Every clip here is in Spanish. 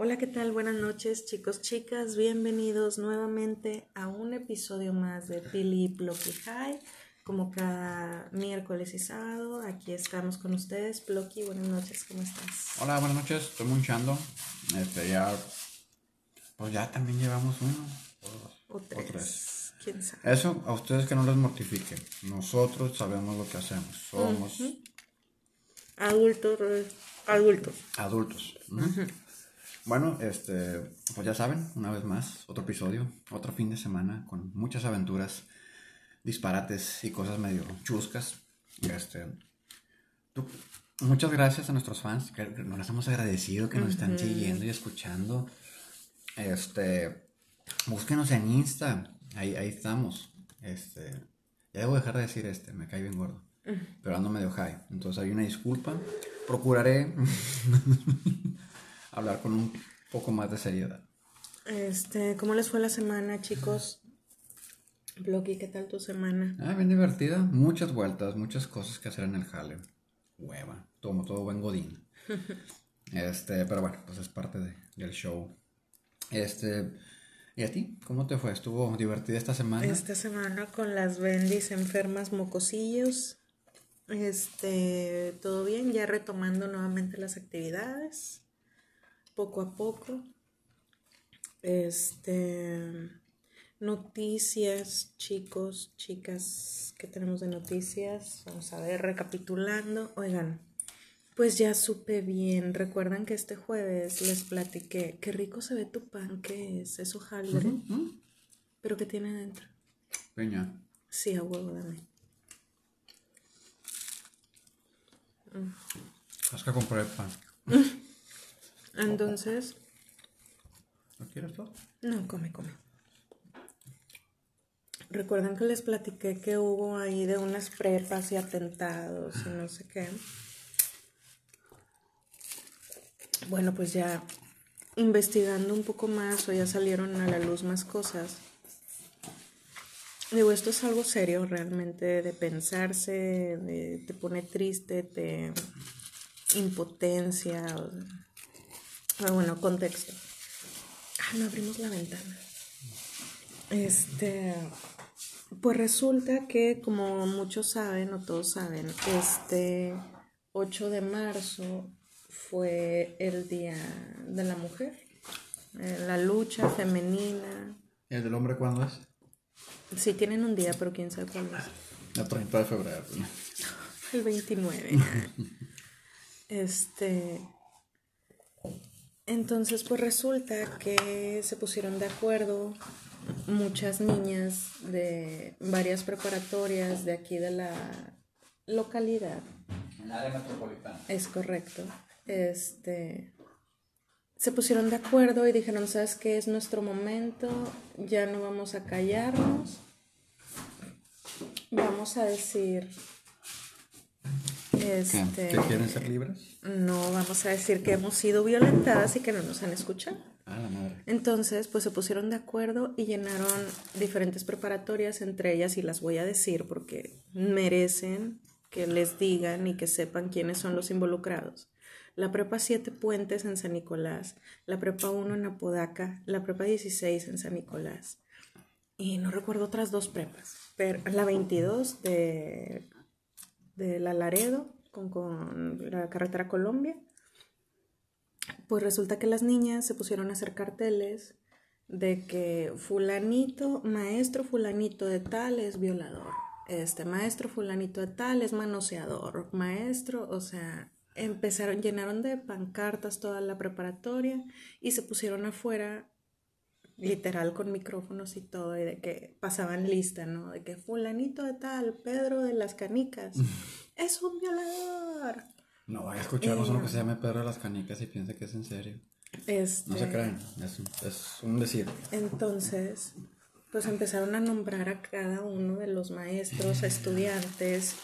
Hola, ¿qué tal? Buenas noches, chicos, chicas. Bienvenidos nuevamente a un episodio más de Pili Blocky High. Como cada miércoles y sábado, aquí estamos con ustedes. Blocky, buenas noches, ¿cómo estás? Hola, buenas noches, estoy munchando. Este, ya. Pues ya también llevamos uno. O tres. ¿Quién sabe? Eso, a ustedes que no les mortifique. Nosotros sabemos lo que hacemos. Somos Adultos, adultos. adultos. ¿no? Bueno, este, pues ya saben, una vez más, otro episodio, otro fin de semana con muchas aventuras, disparates y cosas medio chuscas. Este, tú- muchas gracias a nuestros fans, que nos hemos agradecido que nos están siguiendo y escuchando. Este, búsquenos en Insta, ahí, ahí estamos. Este, ya debo dejar de decir este, me cae bien gordo. Pero ando medio high. Entonces hay una disculpa. Procuraré hablar con un poco más de seriedad. Este, ¿cómo les fue la semana, chicos? Blocky, ¿qué tal tu semana? Ah, bien divertida. Muchas vueltas, muchas cosas que hacer en el jale. Hueva. Como todo buen godín. Este, pero bueno, pues es parte de- del show. Este, ¿y a ti? ¿Cómo te fue? ¿Estuvo divertida esta semana? Esta semana con las bendis enfermas mocosillos. Este, todo bien, ya retomando nuevamente las actividades, poco a poco. Este, noticias, chicos, chicas, ¿qué tenemos de noticias? Vamos a ver, recapitulando. Oigan, pues ya supe bien. Recuerdan que este jueves les platiqué, qué rico se ve tu pan, ¿qué es? ¿Es hojaldre? ¿Pero qué tiene adentro? Peña. Sí, a huevo, dame. Has que comprar el pan. Entonces, ¿No quieres todo? no, come, come. Recuerdan que les platiqué que hubo ahí de unas prepas y atentados y no sé qué. Bueno, pues ya investigando un poco más o ya salieron a la luz más cosas. Digo, esto es algo serio realmente de pensarse, de- te pone triste, te impotencia. o sea. Ah, bueno, contexto. Ah, no abrimos la ventana. Este, pues resulta que como muchos saben o todos saben, este 8 de marzo fue el Día de la Mujer, eh, la lucha femenina. ¿Y el del hombre cuándo es? Sí tienen un día, pero quién sabe cuál es. El 30 de febrero. El 29. este. Entonces, pues resulta que se pusieron de acuerdo muchas niñas de varias preparatorias de aquí de la localidad. En área metropolitana. Es correcto. Este. Se pusieron de acuerdo y dijeron, ¿sabes qué? Es nuestro momento, ya no vamos a callarnos. Vamos a decir. Este, ¿Que quieren ser libres? no vamos a decir que hemos sido violentadas y que no nos han escuchado. Ah, la madre. Entonces, pues se pusieron de acuerdo y llenaron diferentes preparatorias, entre ellas, y las voy a decir porque merecen que les digan y que sepan quiénes son los involucrados. La prepa 7 Puentes en San Nicolás, la prepa 1 en Apodaca, la prepa 16 en San Nicolás. Y no recuerdo otras dos prepas, pero la 22 de, de La Laredo con, la carretera Colombia pues resulta que las niñas se pusieron a hacer carteles de que fulanito, maestro fulanito de tal es violador, este maestro fulanito de tal es manoseador, maestro, o sea, empezaron, llenaron de pancartas toda la preparatoria y se pusieron afuera literal con micrófonos y todo, y de que pasaban lista, ¿no? De que fulanito de tal, Pedro de las canicas, es un violador. No vaya a escucharnos uno que se llame Pedro de las Canicas y piense que es en serio. Este, No se crean, es, un- es un decir. Entonces, pues empezaron a nombrar a cada uno de los maestros, estudiantes,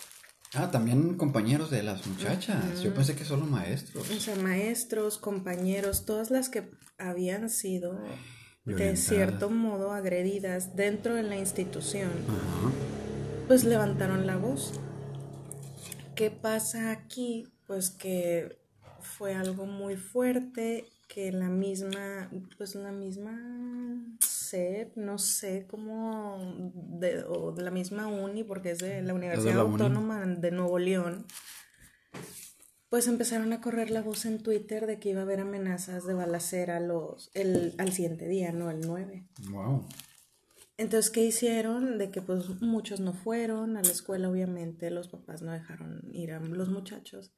Ah, también compañeros de las muchachas. Yo pensé que solo maestros. o sea, maestros, compañeros, todas las que habían sido de cierto modo agredidas dentro de la institución, pues levantaron la voz. ¿Qué pasa aquí? Pues que fue algo muy fuerte que la misma, pues la misma sed, no sé cómo, de, o de la misma uni, porque es de la Universidad Autónoma de Nuevo León, pues empezaron a correr la voz en Twitter de que iba a haber amenazas de balacera los, el, al siguiente día, no el 9. Wow. Entonces, ¿qué hicieron? De que pues muchos no fueron a la escuela, obviamente, los papás no dejaron ir a los muchachos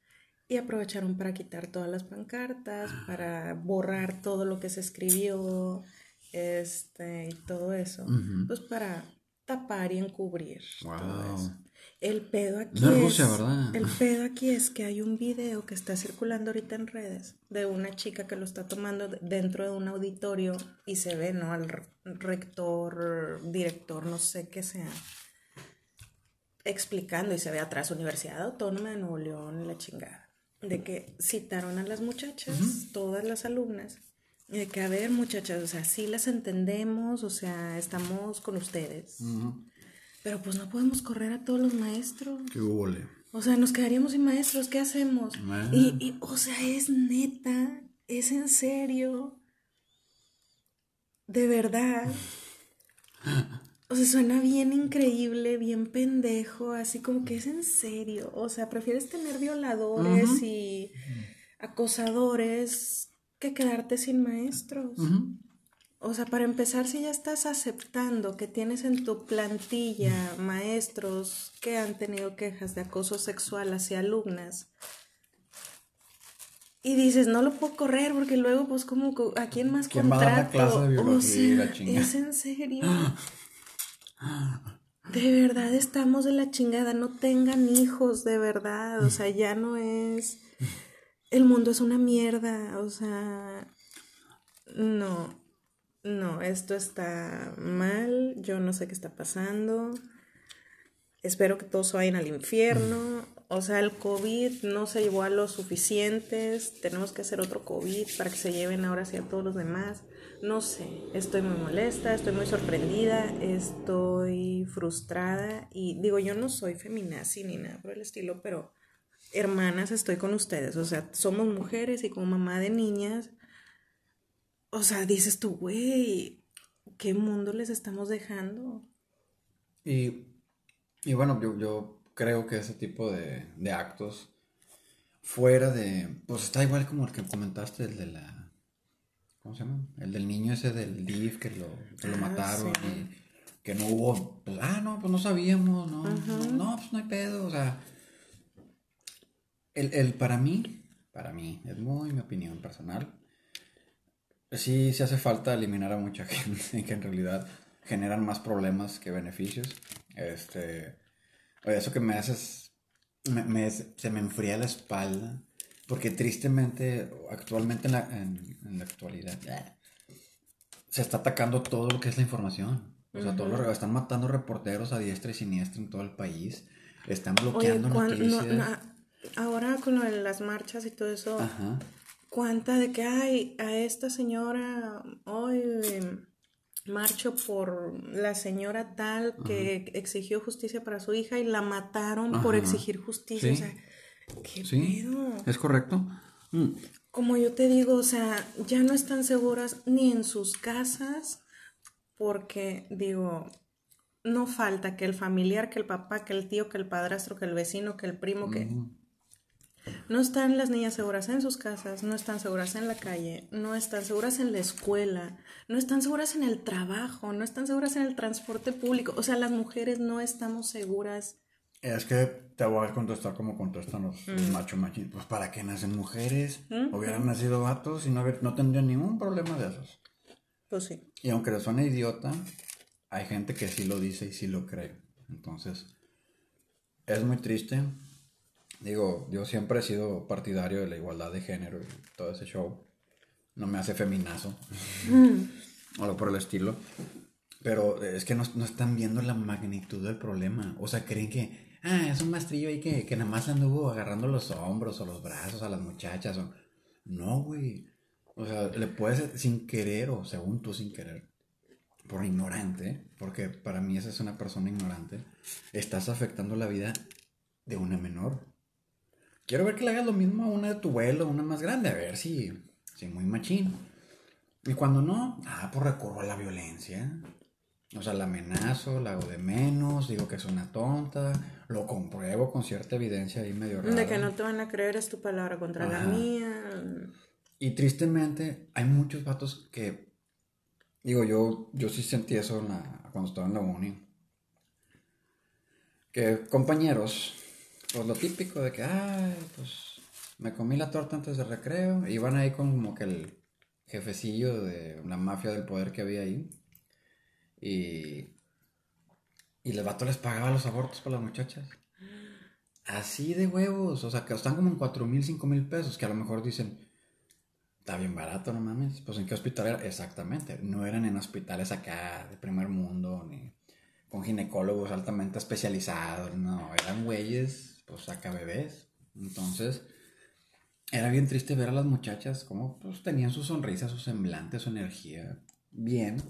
y aprovecharon para quitar todas las pancartas, para borrar todo lo que se escribió, este, y todo eso, pues para tapar y encubrir todo eso. El pedo aquí es, el pedo aquí es que hay un video que está circulando ahorita en redes de una chica que lo está tomando dentro de un auditorio y se ve, ¿no? Al rector, director, no sé qué sea, explicando y se ve atrás Universidad Autónoma de Nuevo León, la chingada, de que citaron a las muchachas, todas las alumnas, y de que, a ver, muchachas, o sea, sí las entendemos, o sea, estamos con ustedes. Pero pues no podemos correr a todos los maestros. Qué huele. O sea, nos quedaríamos sin maestros, ¿qué hacemos? Y, y, o sea, es neta, es en serio. De verdad. O sea, suena bien increíble, bien pendejo, así como que es en serio. O sea, prefieres tener violadores y acosadores que quedarte sin maestros. O sea, para empezar, si ya estás aceptando que tienes en tu plantilla maestros que han tenido quejas de acoso sexual hacia alumnas, y dices, no lo puedo correr porque luego, pues, como, ¿a quién más ¿Quién contrato? Va a de o sea, ¿es en serio? De verdad estamos de la chingada, no tengan hijos, de verdad, o sea, ya no es... El mundo es una mierda, o sea... No, no, esto está mal, yo no sé qué está pasando. Espero que todos vayan al infierno. O sea, el COVID no se llevó a los suficientes. Tenemos que hacer otro COVID para que se lleven ahora hacia todos los demás. No sé, estoy muy molesta, estoy muy sorprendida, estoy frustrada. Y digo, yo no soy feminazi ni nada por el estilo, pero hermanas, estoy con ustedes. O sea, somos mujeres y como mamá de niñas o sea, dices tú, güey, ¿qué mundo les estamos dejando? Y, y bueno, yo, yo, creo que ese tipo de, de, actos, fuera de, pues está igual como el que comentaste, el de la, ¿cómo se llama? El del niño ese del DIF que lo, que lo ah, mataron y que no hubo, pues, ah, no, pues no sabíamos, no, no, pues no hay pedo, o sea, el, el para mí, para mí, es muy mi opinión personal, sí, sí hace falta eliminar a mucha gente que en realidad generan más problemas que beneficios. Este, eso que me haces, me, se me enfría la espalda, porque tristemente, actualmente en la, en, la actualidad, se está atacando todo lo que es la información. O sea, todo lo, están matando reporteros a diestra y siniestra en todo el país. Están bloqueando noticias. ahora con lo de las marchas y todo eso, Ajá cuenta de que hay a esta señora hoy em, marcho por la señora tal que exigió justicia para su hija y la mataron por exigir justicia. O sea, ¿qué sí, Es correcto. Mm. Como yo te digo, o sea, ya no están seguras ni en sus casas porque digo, no falta que el familiar, que el papá, que el tío, que el padrastro, que el vecino, que el primo, que no están las niñas seguras en sus casas, no están seguras en la calle, no están seguras en la escuela, no están seguras en el trabajo, no están seguras en el transporte público. O sea, las mujeres no estamos seguras. Es que te voy a contestar como contestan los, mm. machos machistas. Pues para qué nacen mujeres, mm, hubieran nacido gatos y no, no tendrían ningún problema de esos. Pues sí. Y aunque le suene idiota, hay gente que sí lo dice y sí lo cree. Entonces, es muy triste Digo, yo siempre he sido partidario de la igualdad de género y todo ese show. No me hace feminazo. o algo por el estilo. Pero es que no, están viendo la magnitud del problema. O sea, creen que, ah, es un mastrillo ahí que, que nada más anduvo agarrando los hombros o los brazos a las muchachas. O... No, güey. O sea, le puedes sin querer o según tú sin querer. Por ignorante, porque para mí esa es una persona ignorante. Estás afectando la vida de una menor quiero ver que le hagas lo mismo a una de tu vuelo, una más grande, a ver si, si muy machín. Y cuando no, ah, pues recurro a la violencia. O sea, la amenazo, la hago de menos, digo que es una tonta, lo compruebo con cierta evidencia ahí medio rara. De que no te van a creer es tu palabra contra la mía. Y tristemente hay muchos vatos que, digo, yo, yo sí sentí eso cuando estaba en la uni. Que compañeros, pues lo típico de que, ay, pues me comí la torta antes del recreo, iban ahí con como que el jefecillo de la mafia del poder que había ahí. Y, y el vato les pagaba los abortos para las muchachas. Así de huevos, o sea, que están como en 4 mil, 5 mil pesos, que a lo mejor dicen, está bien barato, no mames. Pues en qué hospital era, exactamente. No eran en hospitales acá de primer mundo, ni con ginecólogos altamente especializados, no, eran güeyes, pues acá bebés. Entonces, era bien triste ver a las muchachas como pues tenían su sonrisa, su semblante, su energía bien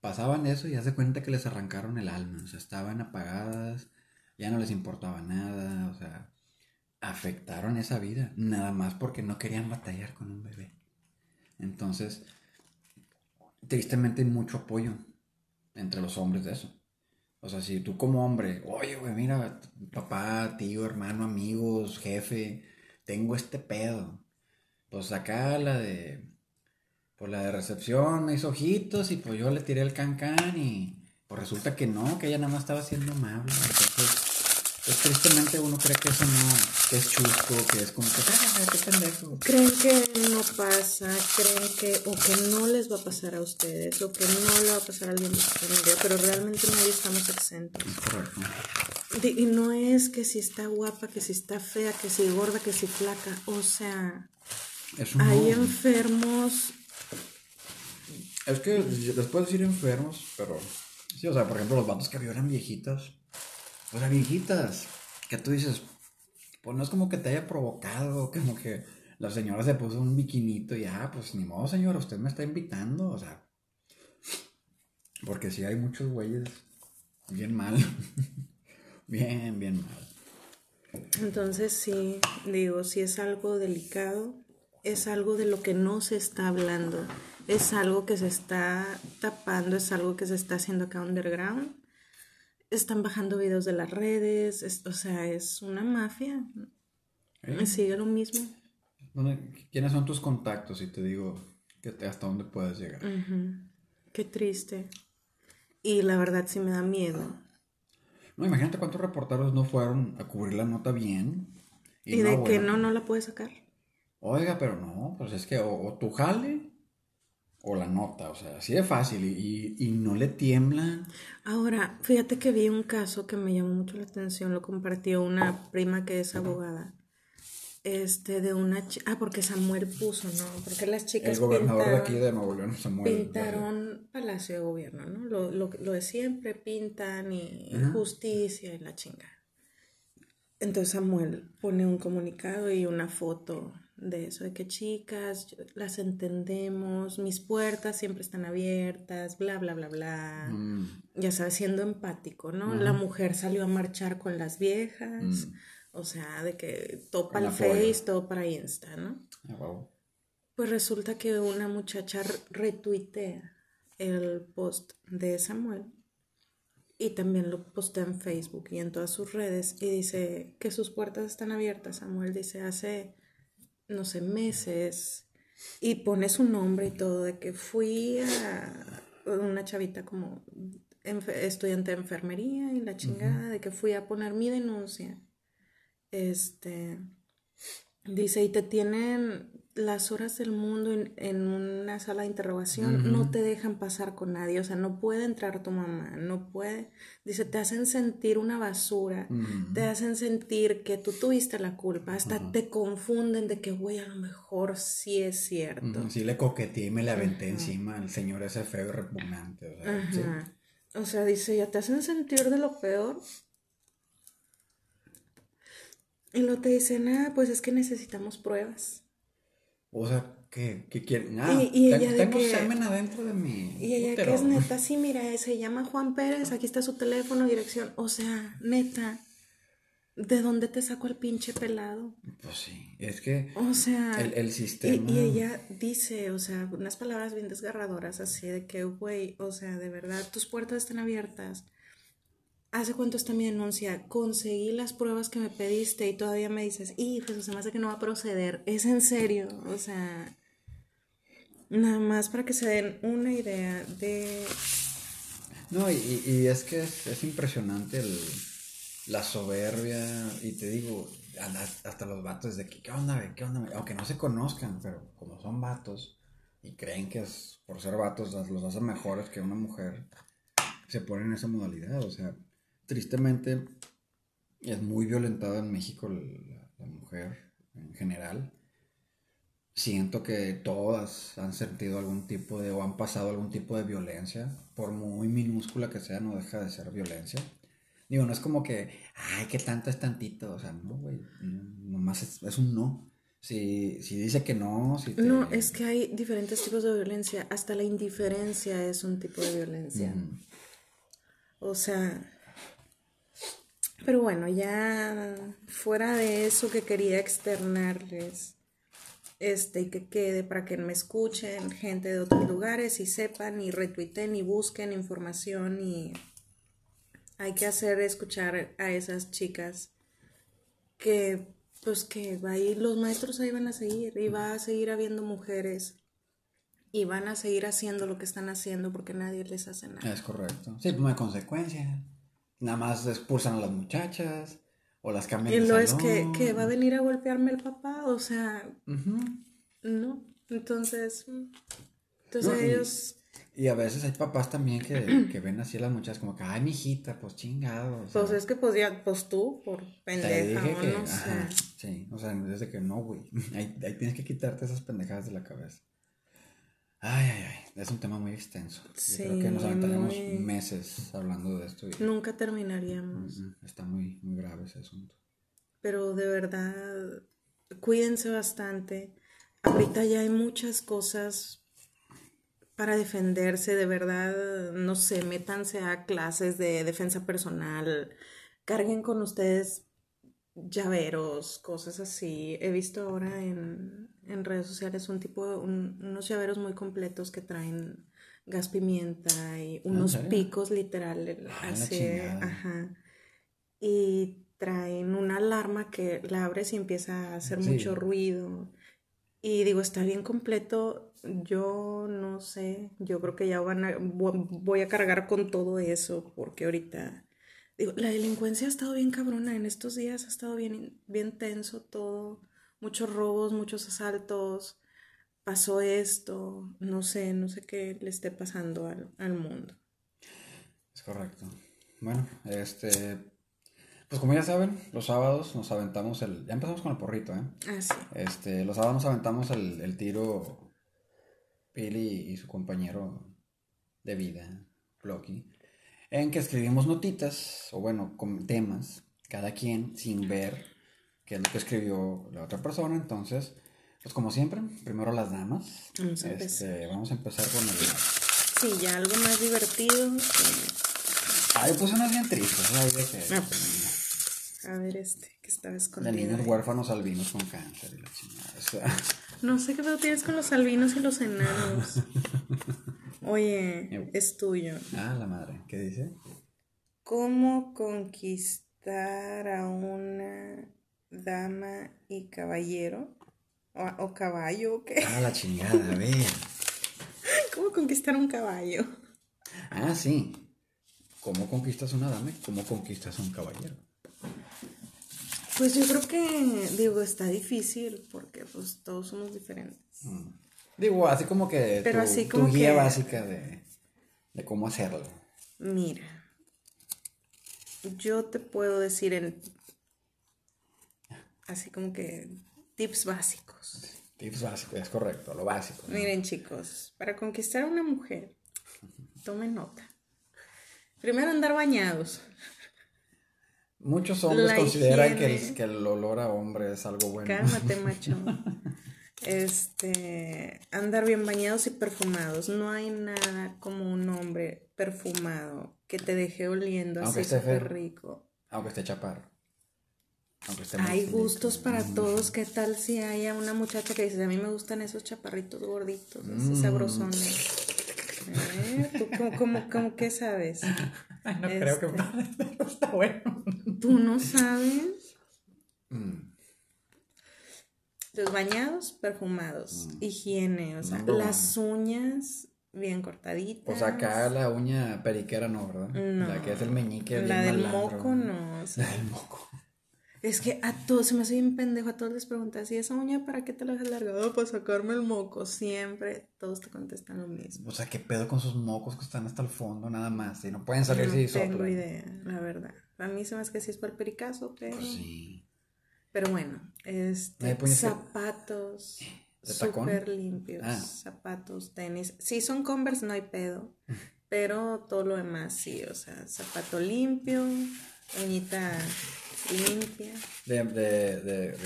pasaban eso y hace cuenta que les arrancaron el alma, o sea, estaban apagadas, ya no les importaba nada, o sea, afectaron esa vida, nada más porque no querían batallar con un bebé. Entonces, tristemente hay mucho apoyo entre los hombres de eso. O sea, si tú como hombre, oye, güey, mira, papá, tío, hermano, amigos, jefe, tengo este pedo. Pues acá la de pues la de recepción me hizo ojitos y pues yo le tiré el cancán y pues resulta que no, que ella nada más estaba haciendo amable. Entonces, pues tristemente uno cree que eso no, que es chusco, que es como que, ah, qué pendejo. Creen que no pasa, creen que, o que no les va a pasar a ustedes, o que no le va a pasar a alguien de su familia, pero realmente nadie estamos exentos. Correcto. Y no es que si está guapa, que si está fea, que si gorda, que si flaca, o sea, hay enfermos es que después de decir enfermos, pero. Sí, o sea, por ejemplo, los vatos que violan viejitas. O sea, viejitas. Que tú dices, pues no es como que te haya provocado, como que la señora se puso un biquinito y ah, pues ni modo, señora, usted me está invitando, o sea. Porque sí hay muchos güeyes bien mal. bien, bien mal. Entonces sí, digo, si es algo delicado, es algo de lo que no se está hablando es algo que se está tapando, es algo que se está haciendo acá underground. Están bajando videos de las redes, o sea, es una mafia. Me Sigue lo mismo. ¿Quiénes son tus contactos? Y te digo que hasta dónde puedes llegar. Qué triste. Y la verdad sí me da miedo. No, imagínate cuántos reporteros no fueron a cubrir la nota bien. Y, de que no, no la puedes sacar. Oiga, pero no, pues es que o, o tu jale o la nota, o sea, así de fácil y, y, no le tiembla. Ahora, fíjate que vi un caso que me llamó mucho la atención, lo compartió una prima que es abogada. Este, de una chica. Ah, porque Samuel puso, ¿no? Porque las chicas. El gobernador de aquí de Nuevo León, Samuel. Pintaron Palacio de Gobierno, ¿no? Lo, lo, lo de siempre, pintan y justicia y la chinga. Entonces Samuel pone un comunicado y una foto de eso, de que chicas, las entendemos, mis puertas siempre están abiertas, bla, bla, bla, bla. Mm. Ya sabes, siendo empático, ¿no? La mujer salió a marchar con las viejas, mm. o sea, de que topa el Face, topa Insta, ¿no? Ah, pues resulta que una muchacha retuitea el post de Samuel y también lo postea en Facebook y en todas sus redes y dice que sus puertas están abiertas. Samuel dice hace no sé, meses y pone su nombre y todo, de que fui a una chavita como estudiante de enfermería y la chingada, de que fui a poner mi denuncia. Este, dice, y te tienen las horas del mundo en, una sala de interrogación no te dejan pasar con nadie, o sea, no puede entrar tu mamá, no puede, dice, te hacen sentir una basura, te hacen sentir que tú tuviste la culpa, hasta te confunden de que, güey, a lo mejor sí es cierto. Sí le coqueteé y me le aventé encima al señor ese feo y repugnante, o sea, o sea, dice, ya te hacen sentir de lo peor. Y lo te dicen, ah, pues es que necesitamos pruebas. O sea, ¿qué, qué quieren? Ah, y, ella tengo que, semen adentro de mí. Y ella que es neta, sí, mira, se llama Juan Pérez, aquí está su teléfono, dirección. O sea, neta. ¿de dónde te saco el pinche pelado? Pues sí, es que O sea, el, el y, sistema... y ella dice, o sea, unas palabras bien desgarradoras así de que, güey, o sea, de verdad, tus puertas están abiertas. ¿Hace cuánto está mi denuncia? Conseguí las pruebas que me pediste y todavía me dices, y pues se me hace que no va a proceder. Es en serio, o sea, nada más para que se den una idea de... No, y, y es que es, es impresionante el, la soberbia, y te digo, hasta los vatos de que, ¿qué onda? ¿Qué onda? Aunque no se conozcan, pero como son vatos y creen que por ser vatos los hacen mejores que una mujer, se ponen en esa modalidad. O sea, tristemente es muy violentada en México la, la mujer en general. Siento que todas han sentido algún tipo de, o han pasado algún tipo de violencia, por muy minúscula que sea, no deja de ser violencia. Digo, no es como que, ay, qué tanto es tantito, o sea, no, güey, no, nomás es, es un no. Si, si dice que no, si te... No, es que hay diferentes tipos de violencia, hasta la indiferencia es un tipo de violencia. O sea, pero bueno, ya fuera de eso que quería externarles, este, y que quede para que me escuchen gente de otros lugares y sepan y retuiten y busquen información y hay que hacer escuchar a esas chicas que pues que ahí los maestros ahí van a seguir y va a seguir habiendo mujeres y van a seguir haciendo lo que están haciendo porque nadie les hace nada. Es correcto. Sí, pues no hay consecuencia. Nada más expulsan a las muchachas o las cambian Y de lo es que, que va a venir a golpearme el papá, o sea, no. Entonces, entonces No, y- ellos, Y a veces hay papás también que, que ven así a las muchachas como que, ay, mijita, pues chingado. o sea, pues es que pues ya, pues tú, por pendeja dije o que, no ajá, sé. sí, o sea, desde que no, güey. Ahí, ahí tienes que quitarte esas pendejadas de la cabeza. Ay, ay, ay, es un tema muy extenso. Yo Sí, creo que nos aventaremos muy- meses hablando de esto y Nunca terminaríamos. mm, está muy, muy grave ese asunto. Pero de verdad, cuídense bastante. Ahorita ya hay muchas cosas para defenderse, de verdad, no sé, métanse a clases de defensa personal, carguen con ustedes llaveros, cosas así. He visto ahora en, en redes sociales un tipo, un- unos llaveros muy completos que traen gas pimienta y unos picos literal, Ah, así, ajá. Y traen una alarma que la abres y empieza a hacer Sí. mucho ruido. Y digo, está bien completo. Yo no sé, yo creo que ya van a, vo- voy a cargar con todo eso porque ahorita, digo, la delincuencia ha estado bien cabrona en estos días, ha estado bien, bien tenso todo, muchos robos, muchos asaltos, pasó esto, no sé, no sé qué le esté pasando al, al mundo. Es correcto. Bueno, este. Pues como ya saben, los sábados nos aventamos el. Ya empezamos con el porrito, ¿eh? Así. Este, los sábados nos aventamos el, el tiro. Pili y su compañero de vida, Blocky. En que escribimos notitas, o bueno, con temas, cada quien, sin ver qué es lo que escribió la otra persona. Entonces, pues como siempre, primero las damas. Vamos a Este, vamos a empezar con el. Sí, ya algo más divertido. Ah, yo puse unas bien tristes, de que- Ah, pues. A ver este, que estaba De escondido. niños ahí. huérfanos albinos con cáncer y la chingada. O sea, No sé qué pedo tienes con los albinos y los enanos. Oye, es tuyo. ah, la madre. ¿Qué dice? ¿Cómo conquistar a una dama y caballero? ¿O, o caballo? ¿o qué? Ah, la chingada, a ver. ¿Cómo conquistar un caballo? Ah, sí. ¿Cómo conquistas una dama? y ¿Cómo conquistas a un caballero? Pues yo creo que, digo, está difícil porque pues todos somos diferentes. Mm. Digo, así como que Pero tu, así tu como guía que- básica de, de cómo hacerlo. Mira, yo te puedo decir en, así como que tips básicos. Tips básicos, es correcto, lo básico. ¿no? Miren chicos, para conquistar a una mujer, tomen nota. Primero andar bañados. Muchos hombres La consideran que el, que el olor a hombre es algo bueno. Cálmate, macho. Este, andar bien bañados y perfumados. No hay nada como un hombre perfumado que te deje oliendo Aunque así súper rico. Aunque esté chaparro. Hay gustos para todos. ¿Qué tal si hay una muchacha que dice, a mí me gustan esos chaparritos gorditos, esos mm. sabrosones? ¿Eh? ¿Tú cómo, cómo, qué sabes? no creo que este, está bueno. ¿Tú no sabes? Mm. Los bañados, perfumados, mm. higiene, o sea, las uñas bien cortaditas. O sea, acá la uña periquera no, ¿verdad? No. La que es el meñique. La del moco no. la del moco. Es que a todos, se me hace bien pendejo, a todos les preguntas, ¿y esa uña para qué te la has alargado? Para sacarme el moco. Siempre todos te contestan lo mismo. O sea, ¿qué pedo con sus mocos que están hasta el fondo nada más? Y no pueden salir no si No tengo idea, la verdad. A mí se me hace que sí es para el pericazo, pero... Pues sí. Pero bueno, este, zapatos súper limpios, ah. zapatos, tenis. Sí, son Converse, no hay pedo, pero todo lo demás sí, o sea, zapato limpio, uñita limpia. De, de, de,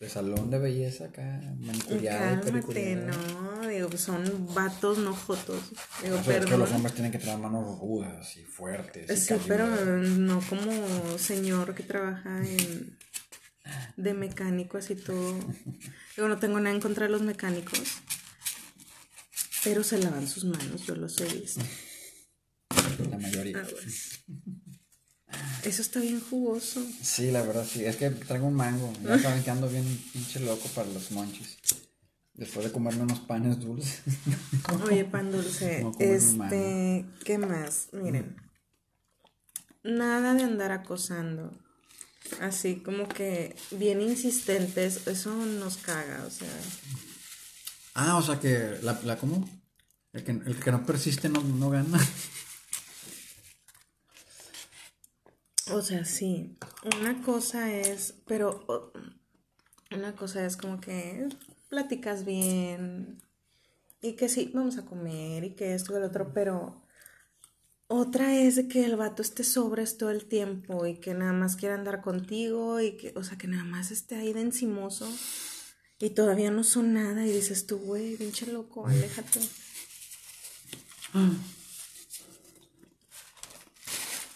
de, salón de belleza acá, manicuriado Cálmate, no, digo, son vatos, no fotos. Digo, pero. Es que los hombres tienen que tener manos rudas y fuertes. sí, pero no como señor que trabaja en de mecánico, así todo. Yo no tengo nada en contra de los mecánicos, pero se lavan sus manos, yo los he visto. La mayoría. Ah, Eso está bien jugoso. Sí, la verdad, sí. Es que traigo un mango. Ya saben que ando bien pinche loco para los monchis. Después de comerme unos panes dulces. Oye, pan dulce. este, ¿qué más? Miren. Nada de andar acosando así como que bien insistentes, eso nos caga, o sea. Ah, o sea que la, la ¿cómo? El que, el que no persiste no, no gana. O sea, sí. Una cosa es, pero una cosa es como que platicas bien y que sí, vamos a comer y que esto y el otro, pero otra es que el vato esté sobres todo el tiempo y que nada más quiera andar contigo y que, o sea, que nada más esté ahí de encimoso y todavía no son nada y dices tú, güey, pinche loco, aléjate.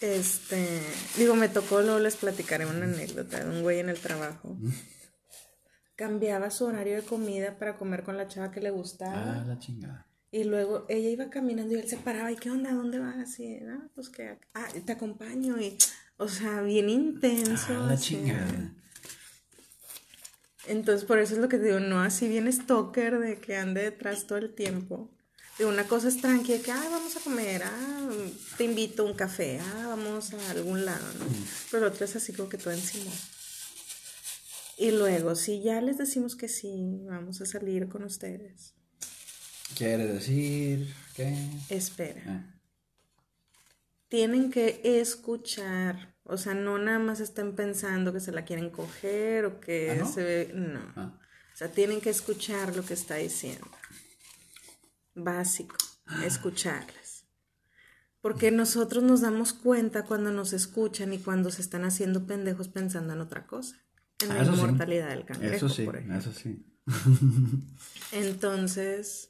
Este, digo, me tocó, luego les platicaré una anécdota de un güey en el trabajo. Cambiaba su horario de comida para comer con la chava que le gustaba. Ah, la chingada. Y luego ella iba caminando y él se paraba y ¿qué onda? ¿Dónde vas? Y, ah, pues que, ah, te acompaño y, o sea, bien intenso. Ah, la chingada. Entonces, por eso es lo que digo, no así bien stalker de que ande detrás todo el tiempo. Una cosa es tranquila, que, ah, vamos a comer, ah, te invito a un café, ah, vamos a algún lado, ¿no? Pero otra es así como que todo encima. Y luego, si ya les decimos que sí, vamos a salir con ustedes Quiere decir que... Espera. Ah. Tienen que escuchar. O sea, no nada más estén pensando que se la quieren coger o que ¿Ah, no? se... No. Ah. O sea, tienen que escuchar lo que está diciendo. Básico. Escucharles. Porque nosotros nos damos cuenta cuando nos escuchan y cuando se están haciendo pendejos pensando en otra cosa. En la inmortalidad del cangrejo. Eso sí, eso sí. Entonces,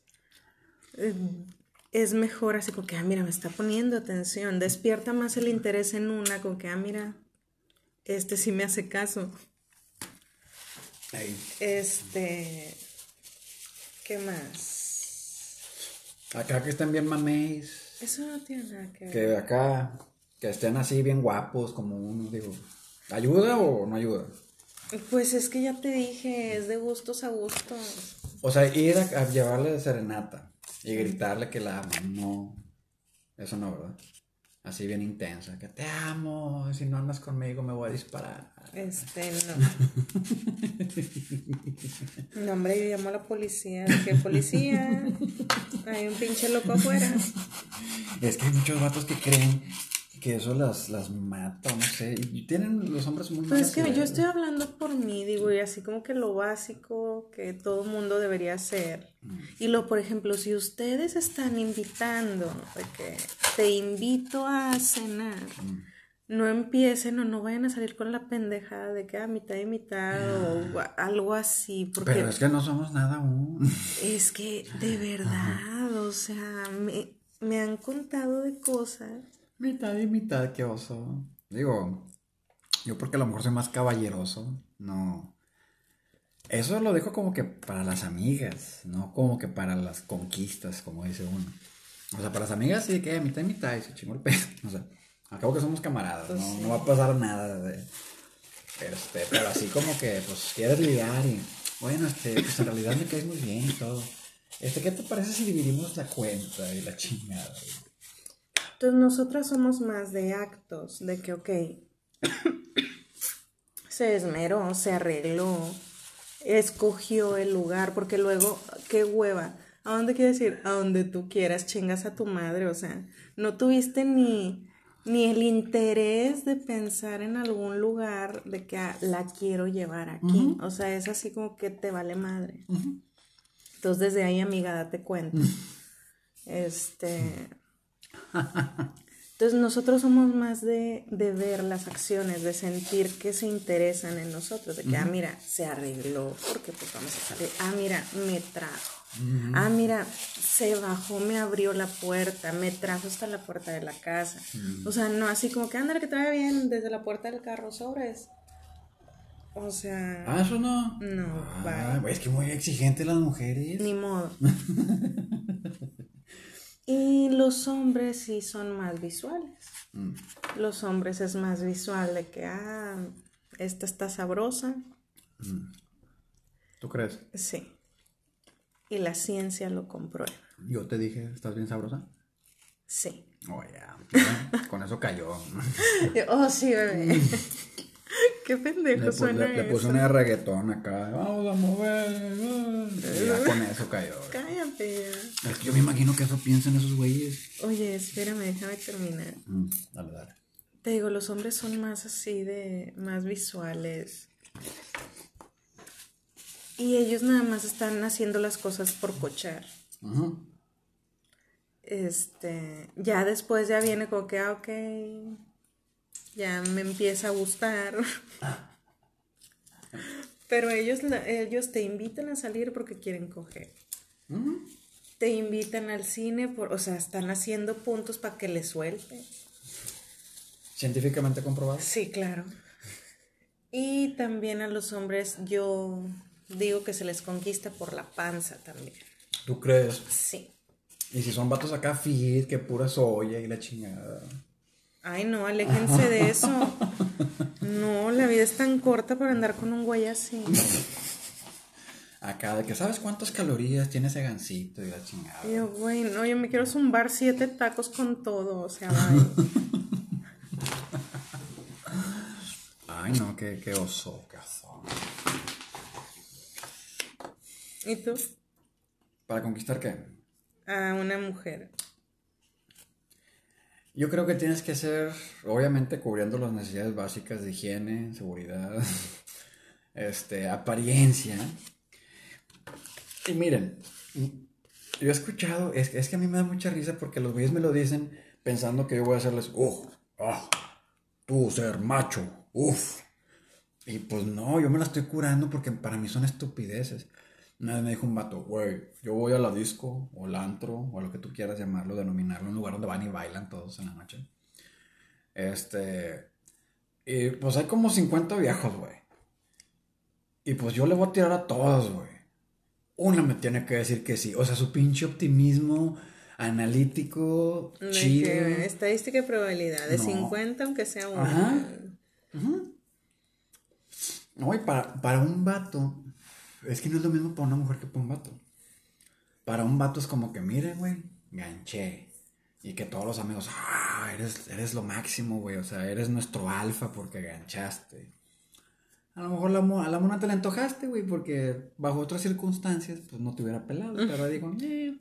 es mejor así como que, ah, mira, me está poniendo atención, despierta más el interés en una, con que, ah, mira, este sí me hace caso. Este, ¿qué más? Acá que estén bien mameis. Eso no tiene nada que ver. Que acá, que estén así bien guapos, como uno, digo, ¿ayuda o no ayuda? Pues es que ya te dije, es de gustos a gustos. O sea, ir a llevarle de serenata. Y gritarle que la amo. No. Eso no, ¿verdad? Así bien intensa. Que te amo. Si no andas conmigo me voy a disparar. Este, no. no, hombre, yo llamo a la policía. ¿Qué policía? Hay un pinche loco afuera. Es que hay muchos vatos que creen que eso las, las mata, no sé. Y tienen los hombres muy Pues es que yo estoy hablando por mí, digo, y así como que lo básico que todo mundo debería hacer. Mm. Y lo, por ejemplo, si ustedes están invitando, de que te invito a cenar, mm. no empiecen o no vayan a salir con la pendejada de que a ah, mitad y mitad o ah. algo así. Porque Pero es que no somos nada aún. Es que de verdad, o sea, me, me han contado de cosas Mitad y mitad, qué oso. Digo, Yo porque a lo mejor soy más caballeroso, no. Eso lo dejo como que para las amigas, no como que para las conquistas, como dice uno. O sea, para las amigas sí que mitad y mitad y se chingó el pedo. O sea, acabo que somos camaradas, Pues no, sí. no va a pasar nada de... Este, pero así como que, pues, quieres ligar y... Bueno, este, pues en realidad me caes muy bien y todo. Este, ¿qué te parece si dividimos la cuenta y la chingada? güey? Entonces nosotras somos más de actos, de que, ok, se esmeró, se arregló, escogió el lugar, porque luego, qué hueva, ¿a dónde quieres ir? A donde tú quieras, chingas a tu madre, o sea, no tuviste ni, ni el interés de pensar en algún lugar de que ah, la quiero llevar aquí, o sea, es así como que te vale madre. Entonces desde ahí, amiga, date cuenta. Este... Entonces nosotros somos más de, de ver las acciones, de sentir que se interesan en nosotros, de que, ah, mira, se arregló porque pues vamos a salir, ah, mira, me trajo, ah, mira, se bajó, me abrió la puerta, me trajo hasta la puerta de la casa. O sea, no así como que, ándale, que te vaya bien desde la puerta del carro, sobres. O sea, Ah, eso no. no, Ah, es que muy exigentes las mujeres. Ni modo. y los hombres sí son más visuales. Mm. Los hombres es más visual de que, ah, esta está sabrosa. ¿Tú crees? Sí. Y la ciencia lo comprueba. Yo te dije, ¿estás bien sabrosa? Sí. Oh, ya. Con eso cayó. Oh, sí, bebé. Qué pendejo Le, suena le- le puse una de reggaetón acá. Vamos a mover. Y ya con eso cayó. Cállate. Es que yo me imagino que eso piensan esos güeyes. Oye, espérame, déjame terminar. Mm, dale, dale. Te digo, los hombres son más así de, más visuales. Y ellos nada más están haciendo las cosas por cochar. Ujú. Este, ya después ya viene como que, ah, ok, ya me empieza a gustar. Pero ellos, ellos te invitan a salir porque quieren coger. Te invitan al cine, por, o sea, están haciendo puntos para que les suelte. Científicamente comprobado. Sí, claro. Y también a los hombres yo digo que se les conquista por la panza también. ¿Tú crees? Sí. Y si son vatos acá fit, que pura soya y la chingada. Ay, no, aléjense de eso. No, la vida es tan corta para andar con un güey así. Acá, de que sabes cuántas calorías tiene ese gancito y la chingada. Yo, güey, no, yo me quiero zumbar siete tacos con todo, o sea, bye. Ay, no, qué, qué oso, qué oso. ¿Y tú? ¿Para conquistar qué? A una mujer. Yo creo que tienes que ser, obviamente, cubriendo las necesidades básicas de higiene, seguridad, este, apariencia. Y miren, yo he escuchado, es, es que a mí me da mucha risa porque los güeyes me lo dicen pensando que yo voy a hacerles, uff, ah, tú ser macho, uff. Y pues no, yo me la estoy curando porque para mí son estupideces. Una vez me dijo un vato, güey, yo voy a la disco, o al antro, o a lo que tú quieras llamarlo, denominarlo, un lugar donde van y bailan todos en la noche. Este. Y pues hay como 50 viejos, güey. Y pues yo le voy a tirar a todos, güey. Una me tiene que decir que sí. O sea, su pinche optimismo analítico, chido. que estadística y probabilidad de No. 50, aunque sea uno. Ajá. No, y para, para un vato, es que no es lo mismo para una mujer que para un vato. Para un vato es como que, mire, güey, ganché. Y que todos los amigos, ah, eres, eres lo máximo, güey. O sea, eres nuestro alfa porque ganchaste. A lo mejor la, a la mona te la antojaste, güey, porque bajo otras circunstancias, pues no te hubiera pelado. Pero ahora digo, eh,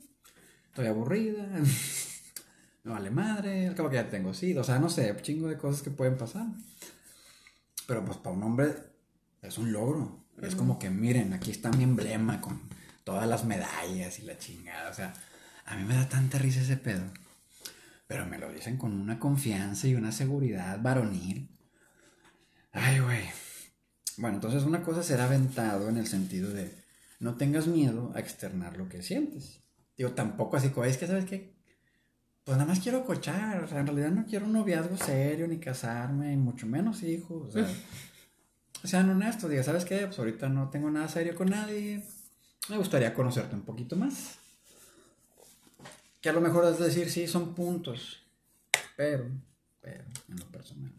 estoy aburrida. Me vale madre, al cabo que ya tengo sí, o sea, no sé, chingo de cosas que pueden pasar. Pero pues para un hombre es un logro. Es como que miren, aquí está mi emblema con todas las medallas y la chingada. O sea, a mí me da tanta risa ese pedo. Pero me lo dicen con una confianza y una seguridad varonil. Ay, güey. Bueno, entonces una cosa será aventado en el sentido de no tengas miedo a externar lo que sientes. Digo, tampoco así es que, ¿sabes qué? pues nada más quiero cochar, o sea, en realidad no quiero un noviazgo serio, ni casarme, mucho menos hijos, o sea, sean honestos, diga, ¿sabes qué? Pues ahorita no tengo nada serio con nadie, me gustaría conocerte un poquito más. Que a lo mejor es decir, sí, son puntos, pero, pero, en lo personal.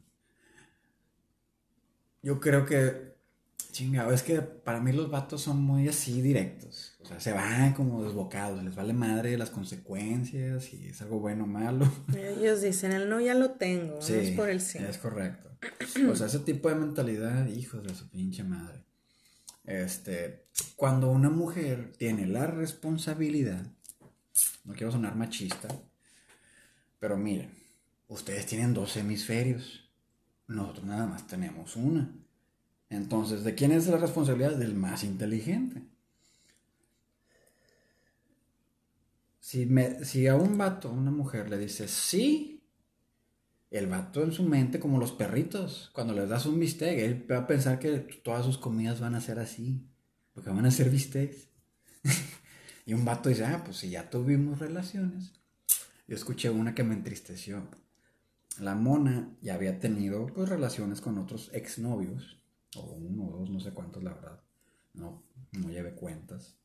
Yo creo que Chingado, es que para mí los vatos son muy así directos. O sea, se van como desbocados, les vale madre las consecuencias y es algo bueno o malo. Ellos dicen, el no ya lo tengo, sí, es por el sí. Es correcto. O sea, ese tipo de mentalidad, hijos de su pinche madre. Este, cuando una mujer tiene la responsabilidad, no quiero sonar machista, pero miren, ustedes tienen dos hemisferios, nosotros nada más tenemos una. Entonces, ¿de quién es la responsabilidad? Del más inteligente. Si, me, si a un vato, a una mujer le dice sí, el vato en su mente, como los perritos, cuando les das un bistec, él va a pensar que todas sus comidas van a ser así, porque van a ser bistecs. y un vato dice, ah, pues si ya tuvimos relaciones. Yo escuché una que me entristeció. La mona ya había tenido pues, relaciones con otros exnovios o uno o dos, no sé cuántos, la verdad. No, no lleve cuentas.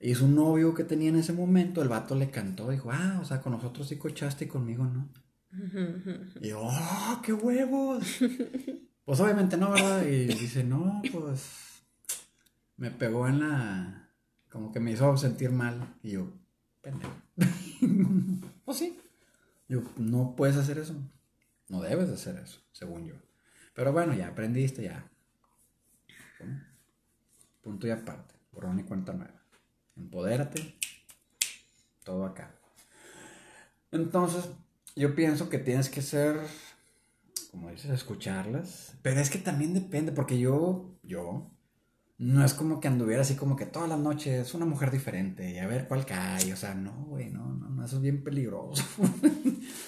Y su novio que tenía en ese momento, el vato le cantó, dijo, ah, o sea, con nosotros sí cochaste y conmigo no. y yo, ¡oh, qué huevos! pues obviamente no, ¿verdad? Y dice, no, pues me pegó en la... como que me hizo sentir mal. Y yo, pendejo. pues sí. Yo, no puedes hacer eso. No debes hacer eso, según yo. Pero bueno, ya aprendiste, ya. Punto y aparte. Borrón y cuenta nueva. Empodérate. Todo acá. Entonces, yo pienso que tienes que ser, como dices, escucharlas. Pero es que también depende, porque yo, yo, no es como que anduviera así como que todas las noches una mujer diferente y a ver cuál cae. O sea, no, güey, no, no, no, eso es bien peligroso.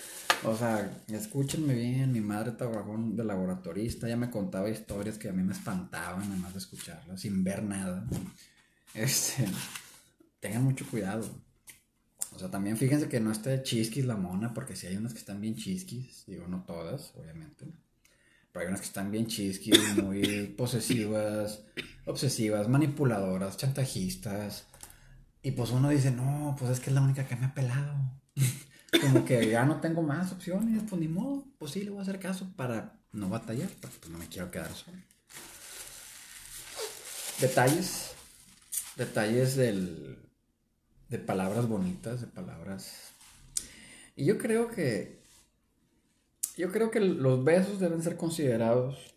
O sea, escúchenme bien, mi madre trabajó de laboratorista, ella me contaba historias que a mí me espantaban nada más de escucharlas, sin ver nada. Este, tengan mucho cuidado. O sea, también fíjense que no esté chisquis la mona, porque si hay unas que están bien chisquis, digo, no todas, obviamente. Pero hay unas que están bien chisquis, muy posesivas, obsesivas, manipuladoras, chantajistas. Y pues uno dice, no, pues es que es la única que me ha pelado como que ya no tengo más opciones, pues ni modo, pues sí le voy a hacer caso para no batallar, porque pues no me quiero quedar solo. Detalles, detalles del, de palabras bonitas, de palabras... Y yo creo que, yo creo que los besos deben ser considerados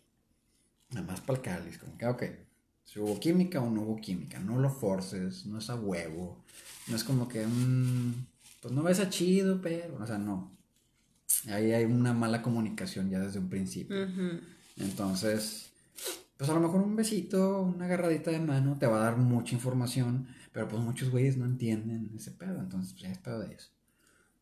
nada más para el cáliz, como que, ok, si hubo química o no hubo química, no lo forces, no es a huevo, no es como que... un pues no ves a chido, pero, o sea, no. Ahí hay una mala comunicación ya desde un principio. Entonces, pues a lo mejor un besito, una agarradita de mano te va a dar mucha información, pero pues muchos güeyes no entienden ese pedo, entonces pues ya es pedo de eso.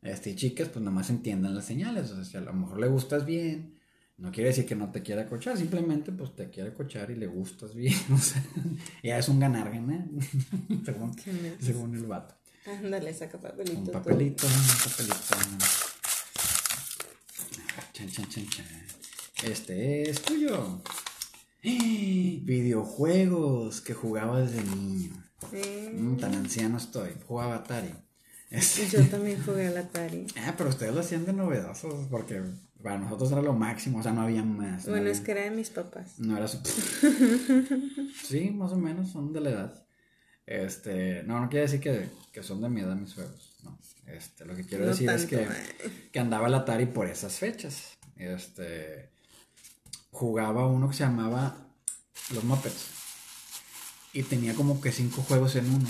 Este, chicas, pues nomás entiendan las señales, o sea, si a lo mejor le gustas bien, no quiere decir que no te quiera cochar, simplemente pues te quiere cochar y le gustas bien, o sea, ya es un ganar-ganar, según, según el vato. Ándale, saca papelito. Un papelito, un papelito. Chan, chan, chan, chan. Este es tuyo. Videojuegos que jugaba desde niño. Mm, tan anciano estoy. Jugaba Atari. Yo también jugué al Atari. Ah, pero ustedes lo hacían de novedosos porque para nosotros era lo máximo, o sea, no había más. Bueno, es que era de mis papás. No era su... sí, más o menos, son de la edad. Este, no, no quiere decir que, son de mi edad mis juegos, no. Este, lo que quiero decir es que, que andaba el Atari por esas fechas. Este, jugaba uno que se llamaba Los Muppets. Y tenía como que cinco juegos en uno.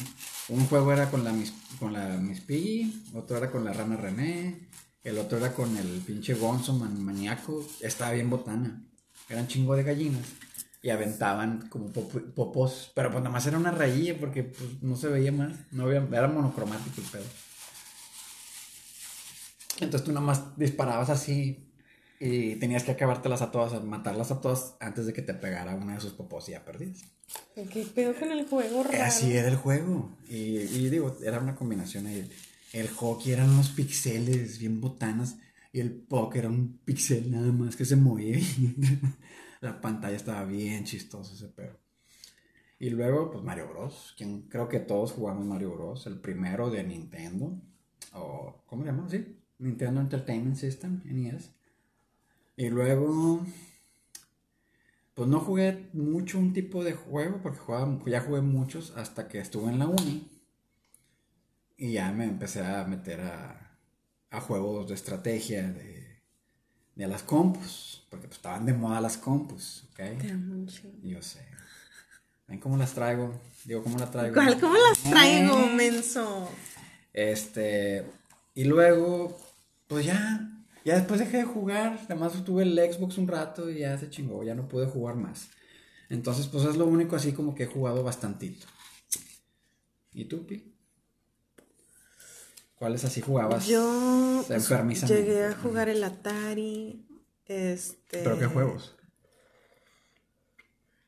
Un juego era con la Miss, con la Miss Piggy, otro era con la Rana René, el otro era con el pinche Gonzo man, maníaco. Estaba bien botana. Eran chingo de gallinas y aventaban como popos, pero pues nada más era una rayilla porque pues, no se veía más, no había, era monocromático el pedo. Entonces tú nada más disparabas así y tenías que acabártelas a todas, matarlas a todas antes de que te pegara una de sus popos y ya perdías. ¿Qué pedo con el juego raro? Así era el juego. Y, y digo, era una combinación ahí el hockey eran unos pixeles bien botanas y el puck era un pixel nada más que se movía. la pantalla estaba bien chistoso ese perro. Y luego, pues Mario Bros. Quien, creo que todos jugamos Mario Bros. El primero de Nintendo. O, ¿cómo se llama? Sí. Nintendo Entertainment System, NES. Y luego, pues no jugué mucho un tipo de juego, porque jugaba, ya jugué muchos hasta que estuve en la uni. Y ya me empecé a meter a, a juegos de estrategia de, de las compus, porque pues, estaban de moda las compus, ¿ok? Yo sé. ¿Ven cómo las traigo? Digo, ¿cómo las traigo? ¿Cuál? ¿Cómo las traigo, eh. menso? Este, y luego, pues ya, ya después dejé de jugar, además tuve el Xbox un rato y ya se chingó, ya no pude jugar más. Entonces, pues es lo único así como que he jugado bastantito. ¿Y tú, Pi? ¿Cuáles así jugabas? Yo llegué a jugar el Atari. Este. ¿Pero qué juegos?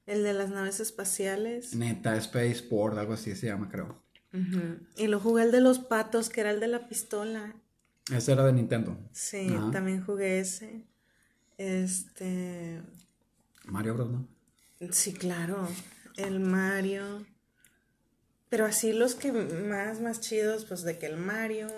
El de las naves espaciales. Neta, Spaceport, algo así se llama, creo. Y lo jugué el de los patos, que era el de la pistola. Ese era de Nintendo. Sí, también jugué ese. Este. Mario Bros, ¿no? Sí, claro. El Mario. Pero así los que más, más chidos, pues de que el Mario,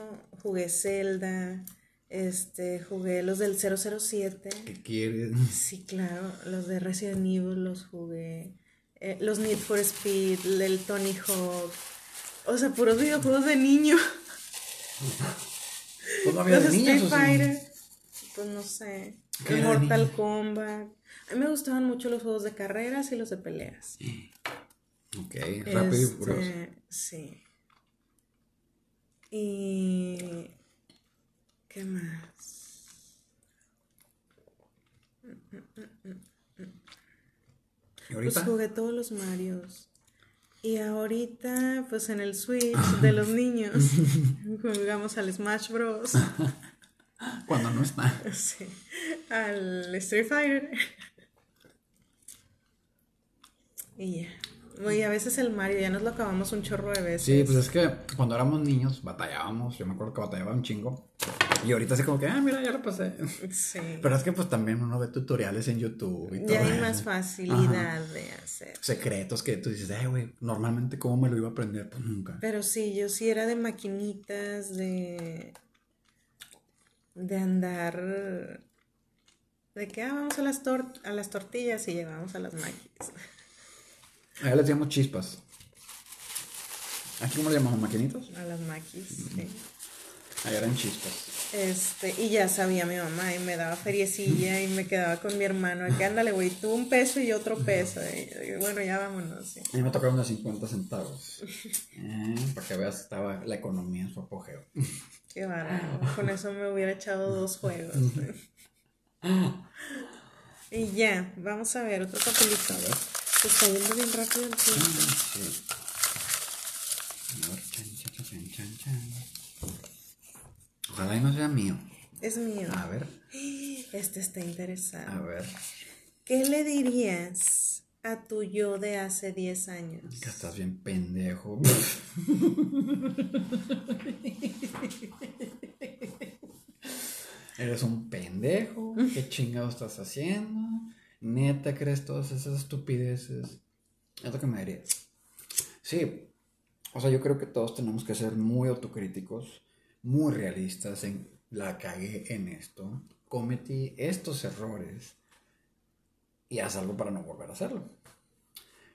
jugué Zelda, este, jugué los del 007. ¿Qué quieres? Sí, claro, los de Resident Evil los jugué. Eh, los Need for Speed, el Tony Hawk. O sea, puros videojuegos de niño. Pues no había de niños, Street Fighter. Pues no sé. Mortal Kombat. A mí me gustaban mucho los juegos de carreras y los de peleas. Ok, rápido y furioso. Este, sí. Y ¿Qué más? ¿Y ahorita? Pues jugué todos los Marios. Y ahorita, pues en el Switch de los niños, jugamos al Smash Bros. Cuando no está. Sí. Al Street Fighter. Y ya. Y a veces el Mario, ya nos lo acabamos un chorro de veces. Sí, pues es que cuando éramos niños batallábamos, yo me acuerdo que batallaba un chingo. Y ahorita así como que, ah, mira, ya lo pasé. Sí. Pero es que pues también uno ve tutoriales en YouTube y todo. Ya hay más facilidad de hacer. Secretos que tú dices, eh, güey, normalmente cómo me lo iba a aprender, pues nunca. Pero sí, yo sí era de maquinitas, de... De andar... De que, ah, vamos a las, a las tortillas y llegamos a las máquinas. Allá les llamamos chispas. ¿Aquí cómo le llamamos? ¿Maquinitos? A las maquis, sí. Allá eran chispas. Este, y ya sabía mi mamá y me daba feriecilla y me quedaba con mi hermano. Aquí ándale, güey, tú un peso y otro peso. Y, bueno, ya vámonos. Sí. A mí me tocaron unos 50 centavos. Eh, para que veas que estaba la economía en su apogeo. Qué barato. Con eso me hubiera echado dos juegos. y ya, vamos a ver otro papelito. A ver. Se está yendo bien rápido el tiempo. Sí. Chan, chan, chan, Ojalá y no sea mío. Es mío. A ver. Este está interesante. A ver. ¿Qué le dirías a tu yo de hace 10 años? Que estás bien pendejo. Eres un pendejo. ¿Qué chingado estás haciendo? neta crees todas esas estupideces. Es lo que me diría. Sí, o sea, yo creo que todos tenemos que ser muy autocríticos, muy realistas en la cagué en esto, cometí estos errores y haz algo para no volver a hacerlo.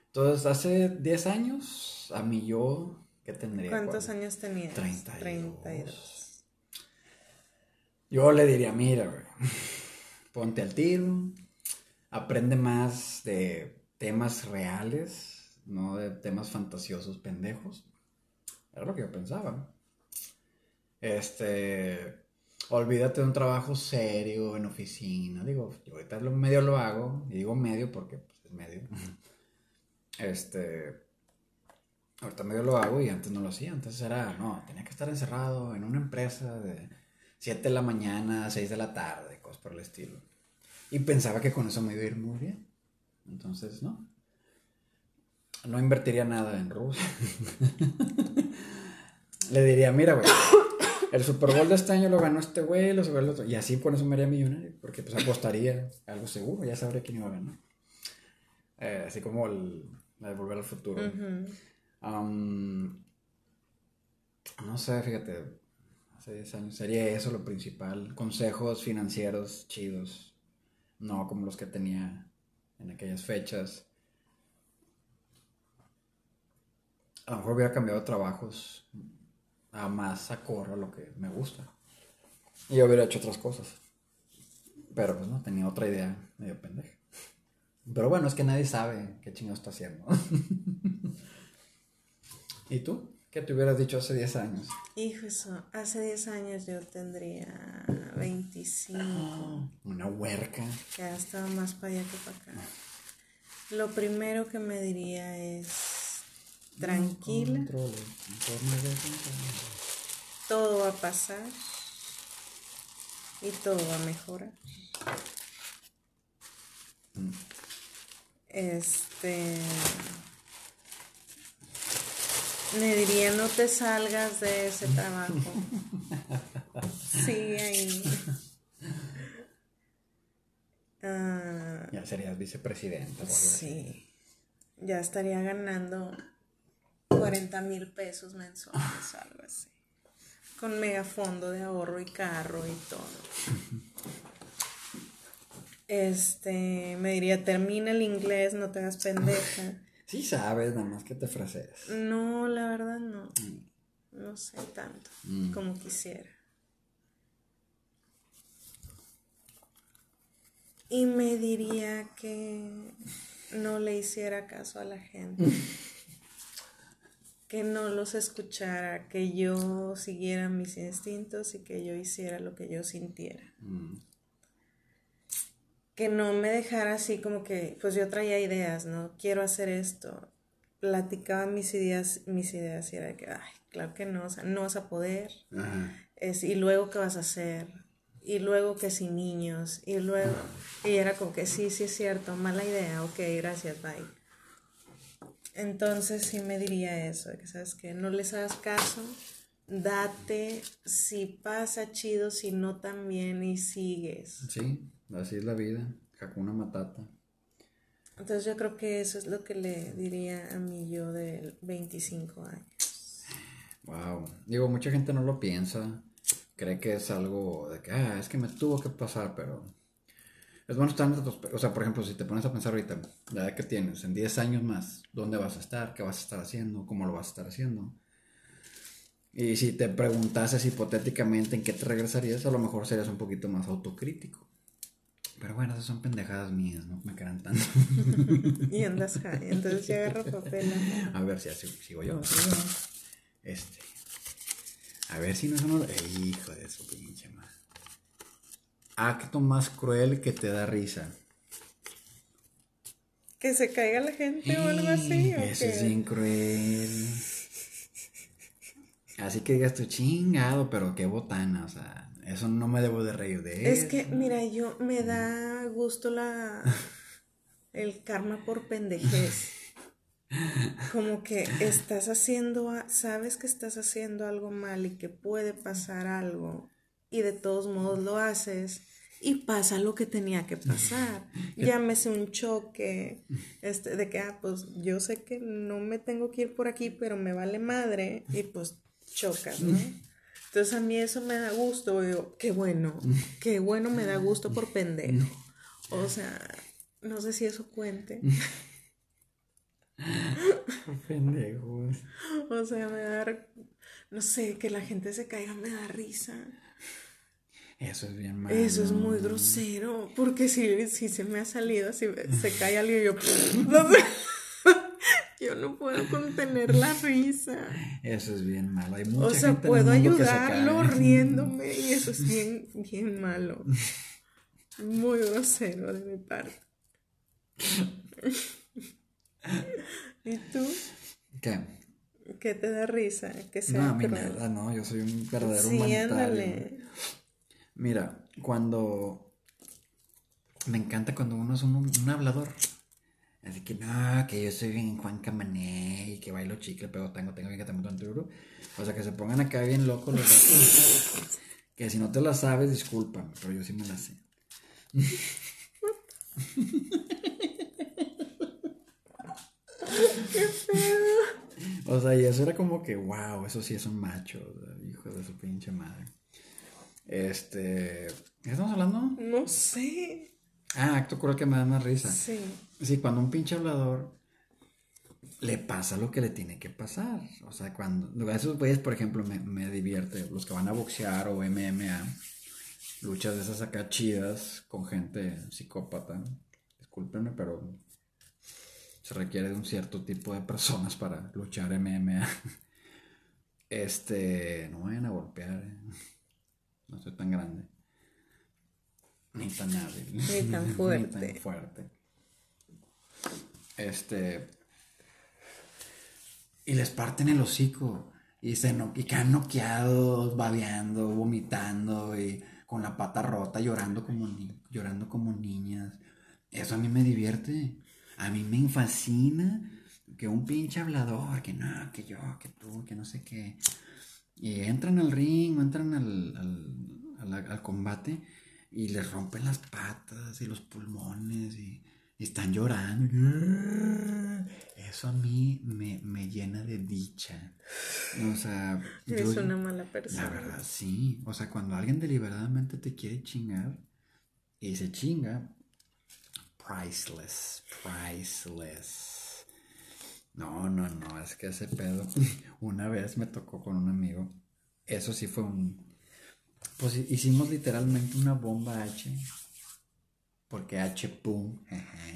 Entonces, hace 10 años, a mí yo, ¿qué tendría? ¿Cuántos años tenías? 32. 32. Yo le diría, mira, ponte al tiro, aprende más de temas reales, no de temas fantasiosos pendejos. Era lo que yo pensaba. Este, olvídate de un trabajo serio en oficina. Digo, yo ahorita medio lo hago, y digo medio porque pues, es medio. Este, ahorita medio lo hago y antes no lo hacía. Antes era, no, tenía que estar encerrado en una empresa de 7 de la mañana a 6 de la tarde, cosas por el estilo. Y pensaba que con eso me iba a ir muy bien. Entonces, no. No invertiría nada en Rusia. Le diría, mira, güey, el Super Bowl de este año lo ganó este güey, lo ganó el otro. Y así con eso me haría millonario, porque pues apostaría algo seguro, ya sabría quién iba a ganar. Eh, así como el, de Volver al Futuro. no sé, fíjate, hace 10 años sería eso lo principal. Consejos financieros chidos, no como los que tenía en aquellas fechas. A lo mejor hubiera cambiado trabajos a más acorde a lo que me gusta. Y yo hubiera hecho otras cosas. Pero pues no, tenía otra idea medio pendeja. Pero bueno, es que nadie sabe qué chingo está haciendo. ¿Y tú? ¿Qué te hubieras dicho hace 10 años? Hijo, eso, hace 10 años yo tendría 25. una huerca. Ya estaba más para allá que para acá. Lo primero que me diría es tranquila. todo va a pasar y todo va a mejorar. Este. Le diría, no te salgas de ese trabajo. Sigue ahí. Ah, ya serías vicepresidenta. Sí. Ya estaría ganando 40 mil pesos mensuales, algo así. Con megafondo de ahorro y carro y todo. Este, me diría, termina el inglés, no te hagas pendeja. Sí sabes, nada más que te frases. No, la verdad no. Mm. No sé tanto mm. como quisiera. Y me diría que no le hiciera caso a la gente. que no los escuchara, que yo siguiera mis instintos y que yo hiciera lo que yo sintiera. Mm que no me dejara así como que, pues yo traía ideas, ¿no? Quiero hacer esto. Platicaba mis ideas, mis ideas y era de que, ay, claro que no, o sea, no vas a poder. Es, y luego, ¿qué vas a hacer? Y luego que sin niños. Y luego, y era como que, sí, sí es cierto, mala idea, ok, gracias, bye. Entonces sí me diría eso, que, ¿sabes que No les hagas caso, date, si pasa chido, si no también y sigues. Sí. Así es la vida, Hakuna Matata. Entonces yo creo que eso es lo que le diría a mí yo de 25 años. Wow. Digo, mucha gente no lo piensa. Cree que es algo de que, ah, es que me tuvo que pasar, pero... Es bueno estar en O sea, por ejemplo, si te pones a pensar ahorita, la edad que tienes, en 10 años más, ¿dónde vas a estar? ¿Qué vas a estar haciendo? ¿Cómo lo vas a estar haciendo? Y si te preguntases hipotéticamente en qué te regresarías, a lo mejor serías un poquito más autocrítico. Pero bueno, esas son pendejadas mías, no me quedan tanto. y andas entonces ya agarro papel. A ver si así sigo yo. Este. A ver si no uno. hijo de su. Acto más cruel que te da risa. Que se caiga la gente o algo así. Eso es bien cruel. Así que digas tu chingado, pero qué botana, o sea. Eso no me debo de reír de Es que, mira, yo me da gusto la el karma por pendejez. Como que estás haciendo, sabes que estás haciendo algo mal y que puede pasar algo y de todos modos lo haces y pasa lo que tenía que pasar. Llámese un choque, este, de que, ah, pues yo sé que no me tengo que ir por aquí, pero me vale madre y pues chocas, ¿no? Entonces a mí eso me da gusto, digo, qué bueno, qué bueno me da gusto por pendejo. O sea, no sé si eso cuente. Pendejos. O sea, me da, no sé, que la gente se caiga me da risa. Eso es bien malo. Eso es muy grosero, porque si, si se me ha salido, si se cae alguien, yo... Yo no puedo contener la risa. Eso es bien malo. Hay mucha o sea, puedo ayudarlo riéndome y eso es bien, bien malo. Muy grosero de mi parte. ¿Y tú? ¿Qué? ¿Qué te da risa? Que sea no, a mí nada, no. Yo soy un verdadero sí, Ándale. Mira, cuando... Me encanta cuando uno es un hablador. Así que no, que yo soy bien Juan Camané y que bailo chicle, pero tengo, tengo bien que tengo tanto duro. O sea, que se pongan acá bien locos los dos. que si no te la sabes, discúlpame, pero yo sí me la sé. Qué feo. O sea, y eso era como que, wow, eso sí es un macho, hijo de su pinche madre. Este, ¿qué estamos hablando? No sé. Ah, acto cruel que me da más risa. Sí. Sí, cuando un pinche hablador le pasa lo que le tiene que pasar. O sea, cuando. Esos güeyes, por ejemplo, me, me divierte. Los que van a boxear o MMA. Luchas de esas acá chidas con gente psicópata. Discúlpenme, pero se requiere de un cierto tipo de personas para luchar MMA. Este, no vayan a golpear. eh. No soy tan grande. Ni tan hábil. Ni tan fuerte. Ni tan fuerte. Este. Y les parten el hocico. Y, se no, y quedan noqueados, babeando, vomitando y con la pata rota, llorando como, ni- llorando como niñas. Eso a mí me divierte. A mí me fascina que un pinche hablador, que no, que yo, que tú, que no sé qué. Y entran al ring o entran al, al, la- al combate y les rompen las patas y los pulmones y, y están llorando. Eso a mí me, me llena de dicha. O sea, yo- Es una mala la persona. verdad, sí. O sea, cuando alguien deliberadamente te quiere chingar y se chinga, priceless, priceless. No, no, no, es que ese pedo. Una vez me tocó con un amigo. Eso sí fue un. Pues hi- hicimos literalmente una bomba H. Porque H pum.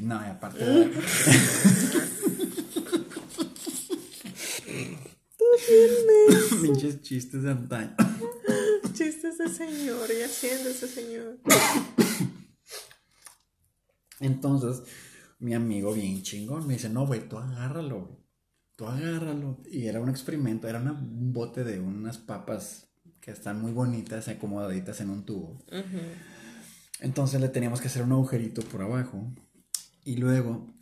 No, y aparte. de- Pinches chistes de antaño. Chistes de señor y haciendo ese señor. Entonces, mi amigo bien chingón me dice, no, güey, tú agárralo, güey. Tú agárralo. Y era un experimento, era una- un bote de unas papas que están muy bonitas, acomodaditas en un tubo. Entonces le teníamos que hacer un agujerito por abajo. Y luego,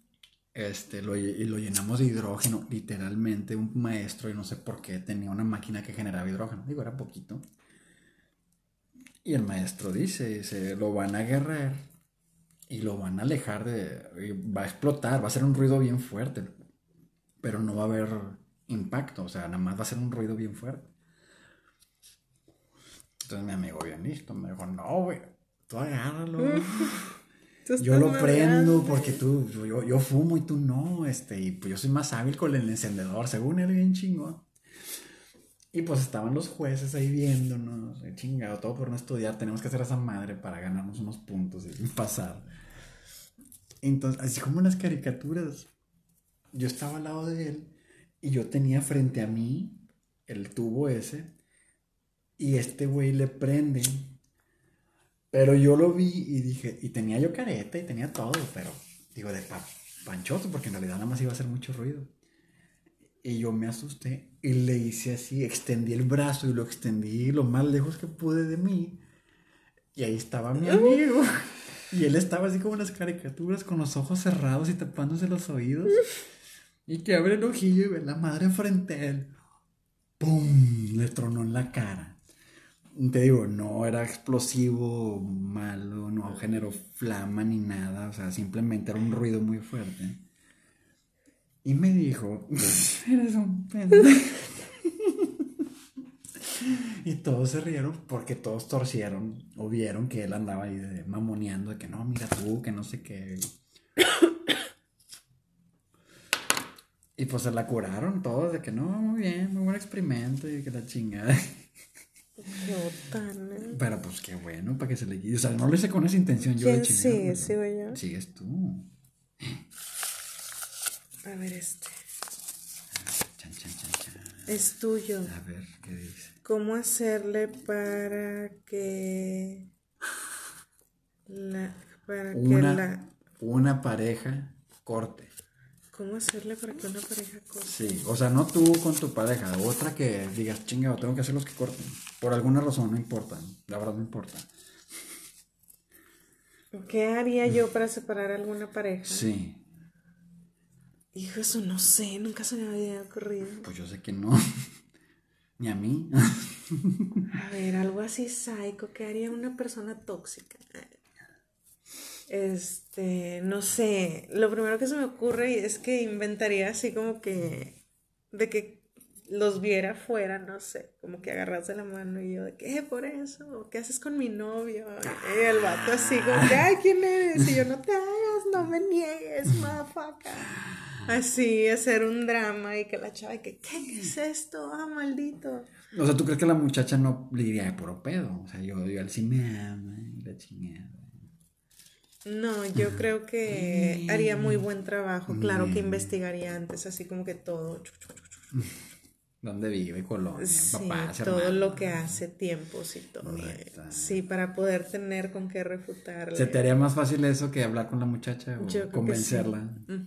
este, lo, y lo llenamos de hidrógeno. Literalmente, un maestro, y no sé por qué, tenía una máquina que generaba hidrógeno. Digo, era poquito. Y el maestro dice, se lo van a agarrar y lo van a alejar de... va a explotar, va a hacer un ruido bien fuerte, pero no va a haber impacto, o sea, nada más va a ser un ruido bien fuerte. Entonces mi amigo bien listo me dijo, no, güey, tú agárralo. Tú Yo lo prendo porque tú, yo, yo fumo y tú no, este, y pues yo soy más hábil con el encendedor, según él bien chingón. Y pues estaban los jueces ahí viéndonos, eh, chingado, todo por no estudiar, tenemos que hacer esa madre para ganarnos unos puntos y pasar. Entonces, así como en las caricaturas, yo estaba al lado de él y yo tenía frente a mí el tubo ese y este güey le prende. Pero yo lo vi y dije, y tenía yo careta y tenía todo, pero digo de pa- panchoso porque en realidad nada más iba a hacer mucho ruido. Y yo me asusté y le hice así, extendí el brazo y lo extendí lo más lejos que pude de mí. Y ahí estaba mi amigo. Y él estaba así como en las caricaturas con los ojos cerrados y tapándose los oídos. Y que abre el ojillo y ve la madre frente a él. ¡Pum! Le tronó en la cara. Te digo, no era explosivo, malo, no generó flama ni nada. O sea, simplemente era un ruido muy fuerte. Y me dijo, eres un pendejo. Y todos se rieron porque todos torcieron o vieron que él andaba ahí de- mamoneando de que no, mira tú, que no sé qué. Y pues se la curaron todos de que no, muy bien, muy buen experimento y que la chingada. Qué. Pero pues qué bueno, para que se le quite. O sea, no lo hice con esa intención yo de ¿Quién chingar. pero ¿Sigo yo? Sigues tú. A ver, este. Chan, chan, chan, chan. Es tuyo. A ver, ¿qué dice? ¿Cómo hacerle para que la para que la una pareja corte. ¿Cómo hacerle para que una pareja corte? Sí, o sea, no tú con tu pareja, otra que digas, chingado, tengo que hacer los que corten. Por alguna razón, no importa, la verdad no importa. ¿Qué haría yo para separar a alguna pareja? Sí, Hijo, eso no sé, nunca se me había ocurrido. Pues yo sé que no. Ni a mí. A ver, algo así psycho que haría una persona tóxica. Este, no sé, lo primero que se me ocurre es que inventaría así como que, de que los viera afuera, no sé, como que agarrarse la mano y yo, de ¿qué por eso? ¿Qué haces con mi novio? Y el vato así como que, ay, ¿quién eres? Y yo, no te hagas, no me niegues, motherfucker. Así, hacer un drama y que la chava, que, ¿qué, es esto? Ah, maldito. O sea, ¿tú crees que la muchacha no le diría de puro pedo? O sea, yo, yo él sí me ama y la chingada. No, yo creo que haría muy buen trabajo. Claro que investigaría antes, así como que todo. ¿Dónde vive Colonia? Sí, todo lo que hace, tiempos y todo. Sí, para poder tener con qué refutarle. ¿Se te haría más fácil eso que hablar con la muchacha o convencerla? Ah,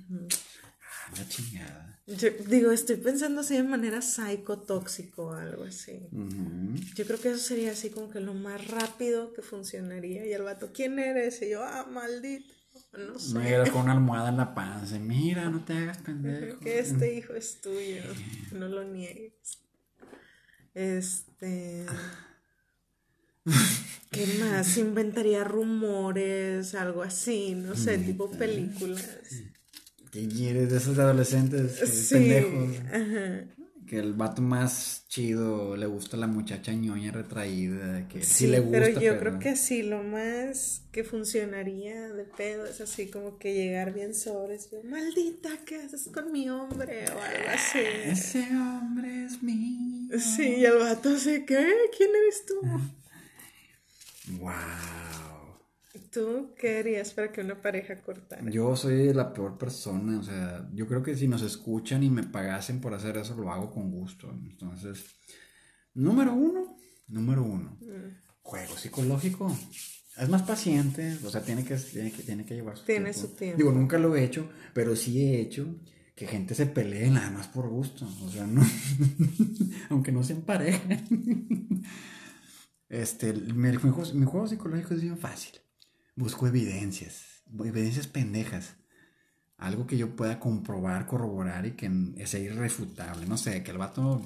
la chingada. Yo digo, estoy pensando así de manera psicotóxico o algo así. Yo creo que eso sería así como que lo más rápido que funcionaría. Y el vato, ¿quién eres? Y yo, ah, maldito. No sé. Me con una almohada en la panza. Mira, no te hagas pendejo. que este hijo es tuyo. No lo niegues. Este. ¿Qué más? Inventaría rumores, algo así, no sé, tipo películas. ¿Qué quieres de esos adolescentes pendejos? Que el vato más chido le gusta la muchacha ñoña retraída, que sí, le gusta. Pero yo creo que sí, lo más que funcionaría de pedo es así como que llegar bien sobres. Maldita, ¿qué haces con mi hombre? O algo así. Ese hombre es mío. Sí, y el vato así, ¿qué? ¿Quién eres tú? wow. ¿Tú qué harías para que una pareja cortara? Yo soy la peor persona, o sea, yo creo que si nos escuchan y me pagasen por hacer eso, lo hago con gusto. Entonces, número uno, número uno, mm. juego psicológico. Es más paciente, o sea, tiene que, tiene que, tiene que llevar su tiene su tiempo. Digo, nunca lo he hecho, pero sí he hecho que gente se pelee nada más por gusto, o sea, no, aunque no sean pareja. Este, mi, juego, mi juego psicológico es bien fácil busco evidencias, evidencias pendejas. Algo que yo pueda comprobar, corroborar y que sea irrefutable. No sé, que el vato,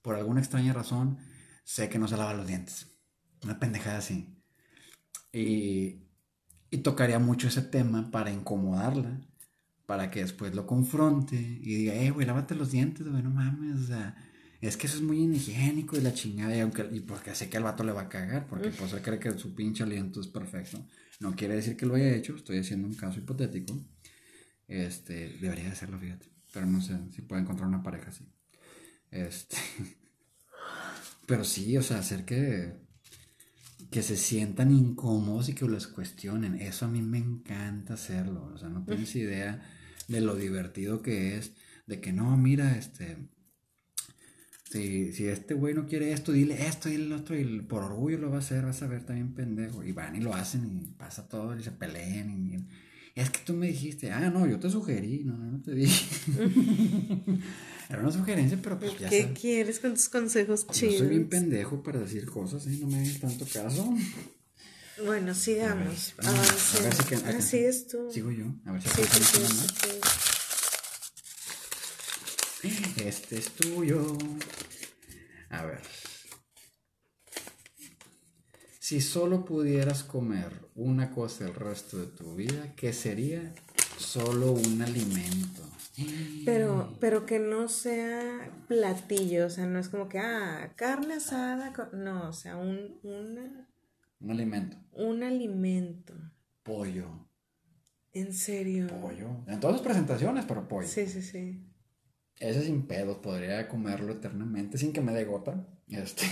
por alguna extraña razón, sé que no se lava los dientes. Una pendejada así. Y, y tocaría mucho ese tema para incomodarla, para que después lo confronte y diga, eh, güey, lávate los dientes, güey, no mames, o sea, es que eso es muy inhigiénico y la chingada, y, aunque, y porque sé que al vato le va a cagar, porque pues él cree que su pinche aliento es perfecto. No quiere decir que lo haya hecho, estoy haciendo un caso hipotético. Este, debería hacerlo, fíjate. Pero no sé si puedo encontrar una pareja así. Este. Pero sí, o sea, hacer que, que se sientan incómodos y que los cuestionen. Eso a mí me encanta hacerlo. O sea, no tienes idea de lo divertido que es. De que no, mira, este si, si este güey no quiere esto, dile esto y el otro, y por orgullo lo va a hacer, vas a ver también pendejo. Y van y lo hacen y pasa todo y se peleen. Y, es que tú me dijiste, ah, no, yo te sugerí, no, no te dije. Era una sugerencia, pero pues ya ¿Qué quieres con tus consejos chidos? Yo soy bien pendejo para decir cosas, ¿eh? No me hagas tanto caso. Bueno, sigamos. A ver, si Así es tú. Sigo yo. A ver si sí, este es tuyo. A ver. Si solo pudieras comer una cosa el resto de tu vida, ¿qué sería? Solo un alimento. Pero, pero que no sea platillo, o sea, no es como que, ah, carne asada, no, o sea, un, un alimento. Un alimento. Pollo. ¿En serio? Pollo. En todas las presentaciones, pero pollo. Sí, sí, sí. Ese sin pedos, podría comerlo eternamente sin que me dé gota. Este.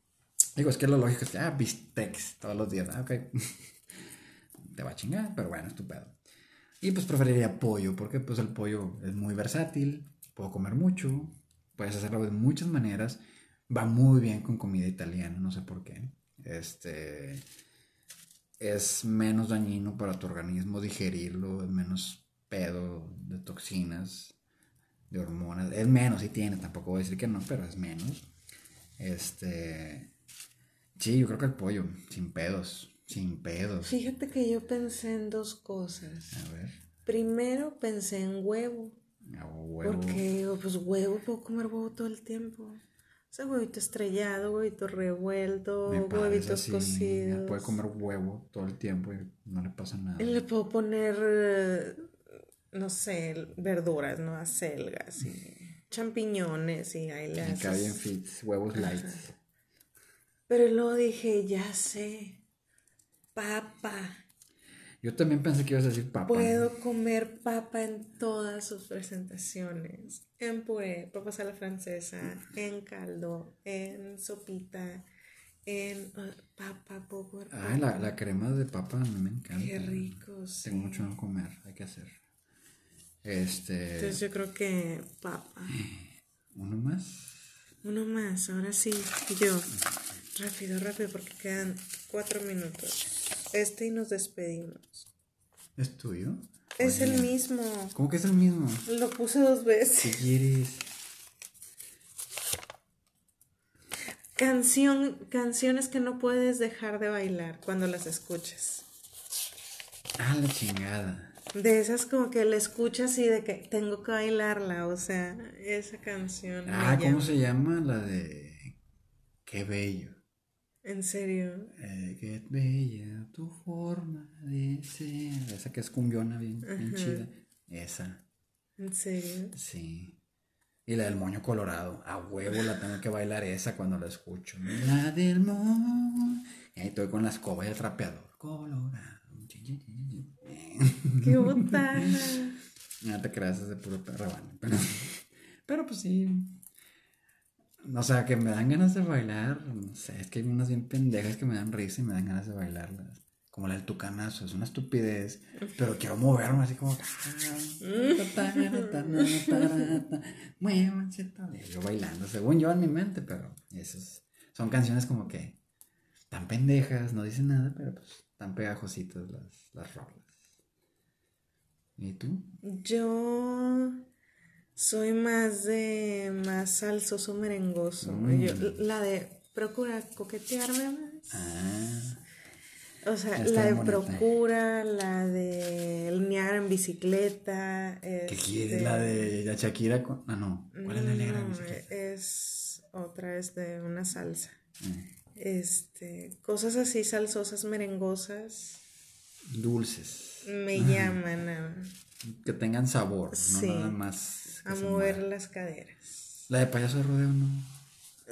Digo, es que lo lógico es que, ah, bistecs todos los días. Ah, ok. Te va a chingar, pero bueno, es tu pedo. Y pues preferiría pollo, porque pues el pollo es muy versátil, puedo comer mucho, puedes hacerlo de muchas maneras, va muy bien con comida italiana, no sé por qué. Este es menos dañino para tu organismo digerirlo, es menos pedo de toxinas de hormonas. Es menos, si tiene, tampoco voy a decir que no, pero es menos. Este. Sí, yo creo que el pollo, sin pedos, sin pedos. Fíjate que yo pensé en dos cosas. A ver. Primero pensé en huevo. A huevo. Porque, pues huevo, puedo comer huevo todo el tiempo. O sea, huevito estrellado, huevito revuelto, huevitos así, cocidos. Puede comer huevo todo el tiempo y no le pasa nada. Le puedo poner, eh, no sé, verduras, ¿no? Acelgas y champiñones y ahí le haces. fit, huevos light. Pero luego dije, ya sé, papa. Yo también pensé que ibas a decir papa. Puedo comer papa en todas sus presentaciones. En puré, papas a la francesa, en caldo, en sopita, en ah, papa, comer Ay, la, la crema de papa a mí me encanta. Qué rico, sí. Tengo mucho no comer, hay que hacer. Este. Entonces yo creo que papa. Uno más. Uno más, ahora sí, yo. Rápido, rápido, porque quedan cuatro minutos. Este y nos despedimos. ¿Es tuyo? Es Oye, el mismo. ¿Cómo que es el mismo? Lo puse dos ¿Qué veces. quieres? Canción, canciones que no puedes dejar de bailar cuando las escuches. Ah, la chingada. De esas como que la escuchas y de que tengo que bailarla, o sea, esa canción. Ah, ¿cómo llama. se llama? La de. Qué bello. En serio. Eh, qué bella tu forma de ser. Esa que es cumbiona bien, bien chida. Esa, En serio. sí. Y la del moño colorado. A huevo la tengo que bailar esa cuando la escucho. La del moño. Y ahí estoy con la escoba y el trapeador. Colorado. ¡Qué botana! No te creas, es de puro rebane. Pero, pero pues sí. O sea, que me dan ganas de bailar. No sé, es que hay unas bien pendejas que me dan risa y me dan ganas de bailarlas. Como la del tucanazo, es una estupidez. Pero quiero moverme así como. Muévanse Yo bailando, según yo en mi mente, pero esos son canciones como que tan pendejas, no dicen nada, pero pues tan pegajositas las, las rolas. ¿Y tú? Yo soy más de más salsoso merengoso. Mm. Yo- la de procura coquetearme más. Ah, O sea, Está la de bonita. procura, la de el en bicicleta. ¿Qué este, quieres? La de la Shakira con. Ah, no. ¿Cuál es la negra? no, bicicleta? es otra, es de una salsa. Mm. Este, cosas así salsosas, merengosas, Dulces. me llaman a, Que tengan sabor, Sí. no nada más. a mover las caderas. La de payaso de rodeo, no.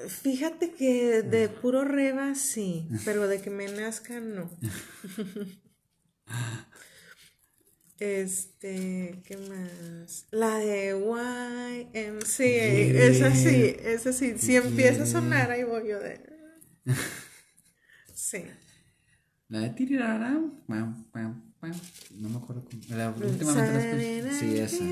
Fíjate que de puro reba sí, pero de que me nazca no. Este, ¿qué más? La de YMCA, Yeah. esa sí, esa sí. Si empieza a sonar, ahí voy yo de. Sí. La de tirirarán. pam, pam, pam. No me acuerdo cómo. La, la escuché. Sí, esa.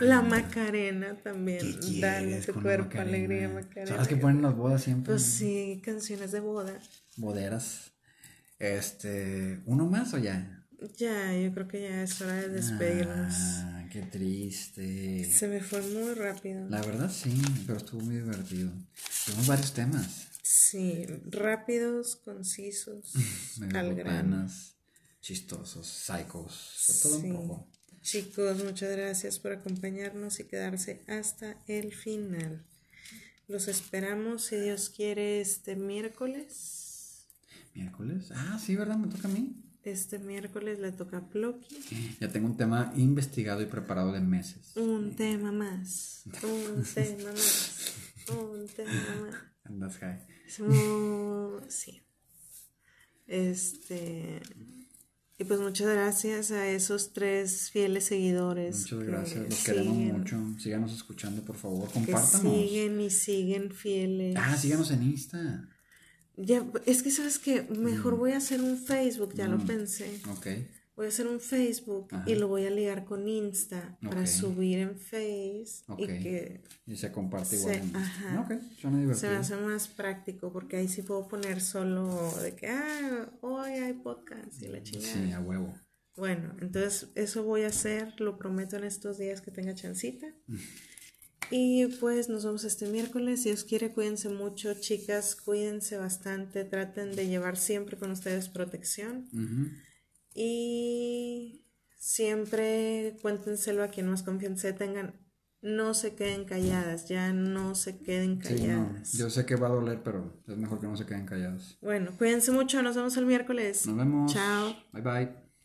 La Macarena también. ¿Qué Dale tu con cuerpo, Macarena? alegría, Macarena. Son las que ponen en las bodas siempre. Pues sí, canciones de boda. Boderas. Este. ¿Uno más o ya? Ya, yo creo que ya es hora de despedirnos. Ah, qué triste. Se me fue muy rápido. La verdad sí, pero estuvo muy divertido. Tuvimos varios temas. Sí, rápidos, concisos, al grano. chistosos, psychos, de todo Sí. un poco. Chicos, muchas gracias por acompañarnos y quedarse hasta el final. Los esperamos, si Dios quiere, este miércoles. ¿Miércoles? Ah, sí, ¿verdad? Me toca a mí. Este miércoles le toca a Ploqui. Ya tengo un tema investigado y preparado de meses. Un tema más. Un tema más. Un tema más. Andas high. Muy- Sí. Este. Y pues muchas gracias a esos tres fieles seguidores. Muchas que gracias, los queremos mucho. Síganos escuchando, por favor, Que compártanos. siguen y siguen fieles. Ah, síganos en Insta. Ya, es que sabes que mejor voy a hacer un Facebook, ya lo Mm. pensé. Ok. Voy a hacer un Facebook Ajá. y lo voy a ligar con Insta para subir en Face y Ok. que Y se comparte Se- igual. en- ajá. Ok, suena se divertido. me hace más práctico porque ahí sí puedo poner solo de que, ah, hoy hay podcast y la chingada. Sí, a huevo. Bueno, entonces eso voy a hacer, lo prometo en estos días que tenga chancita. Y pues nos vemos este miércoles. Si Dios quiere, cuídense mucho, chicas, cuídense bastante, traten de llevar siempre con ustedes protección. Y siempre cuéntenselo a quien más confianza tengan. No se queden calladas, ya no se queden calladas. yo sé que va a doler, pero es mejor que no se queden calladas. Bueno, cuídense mucho, nos vemos el miércoles. Nos vemos. Chao. Bye bye.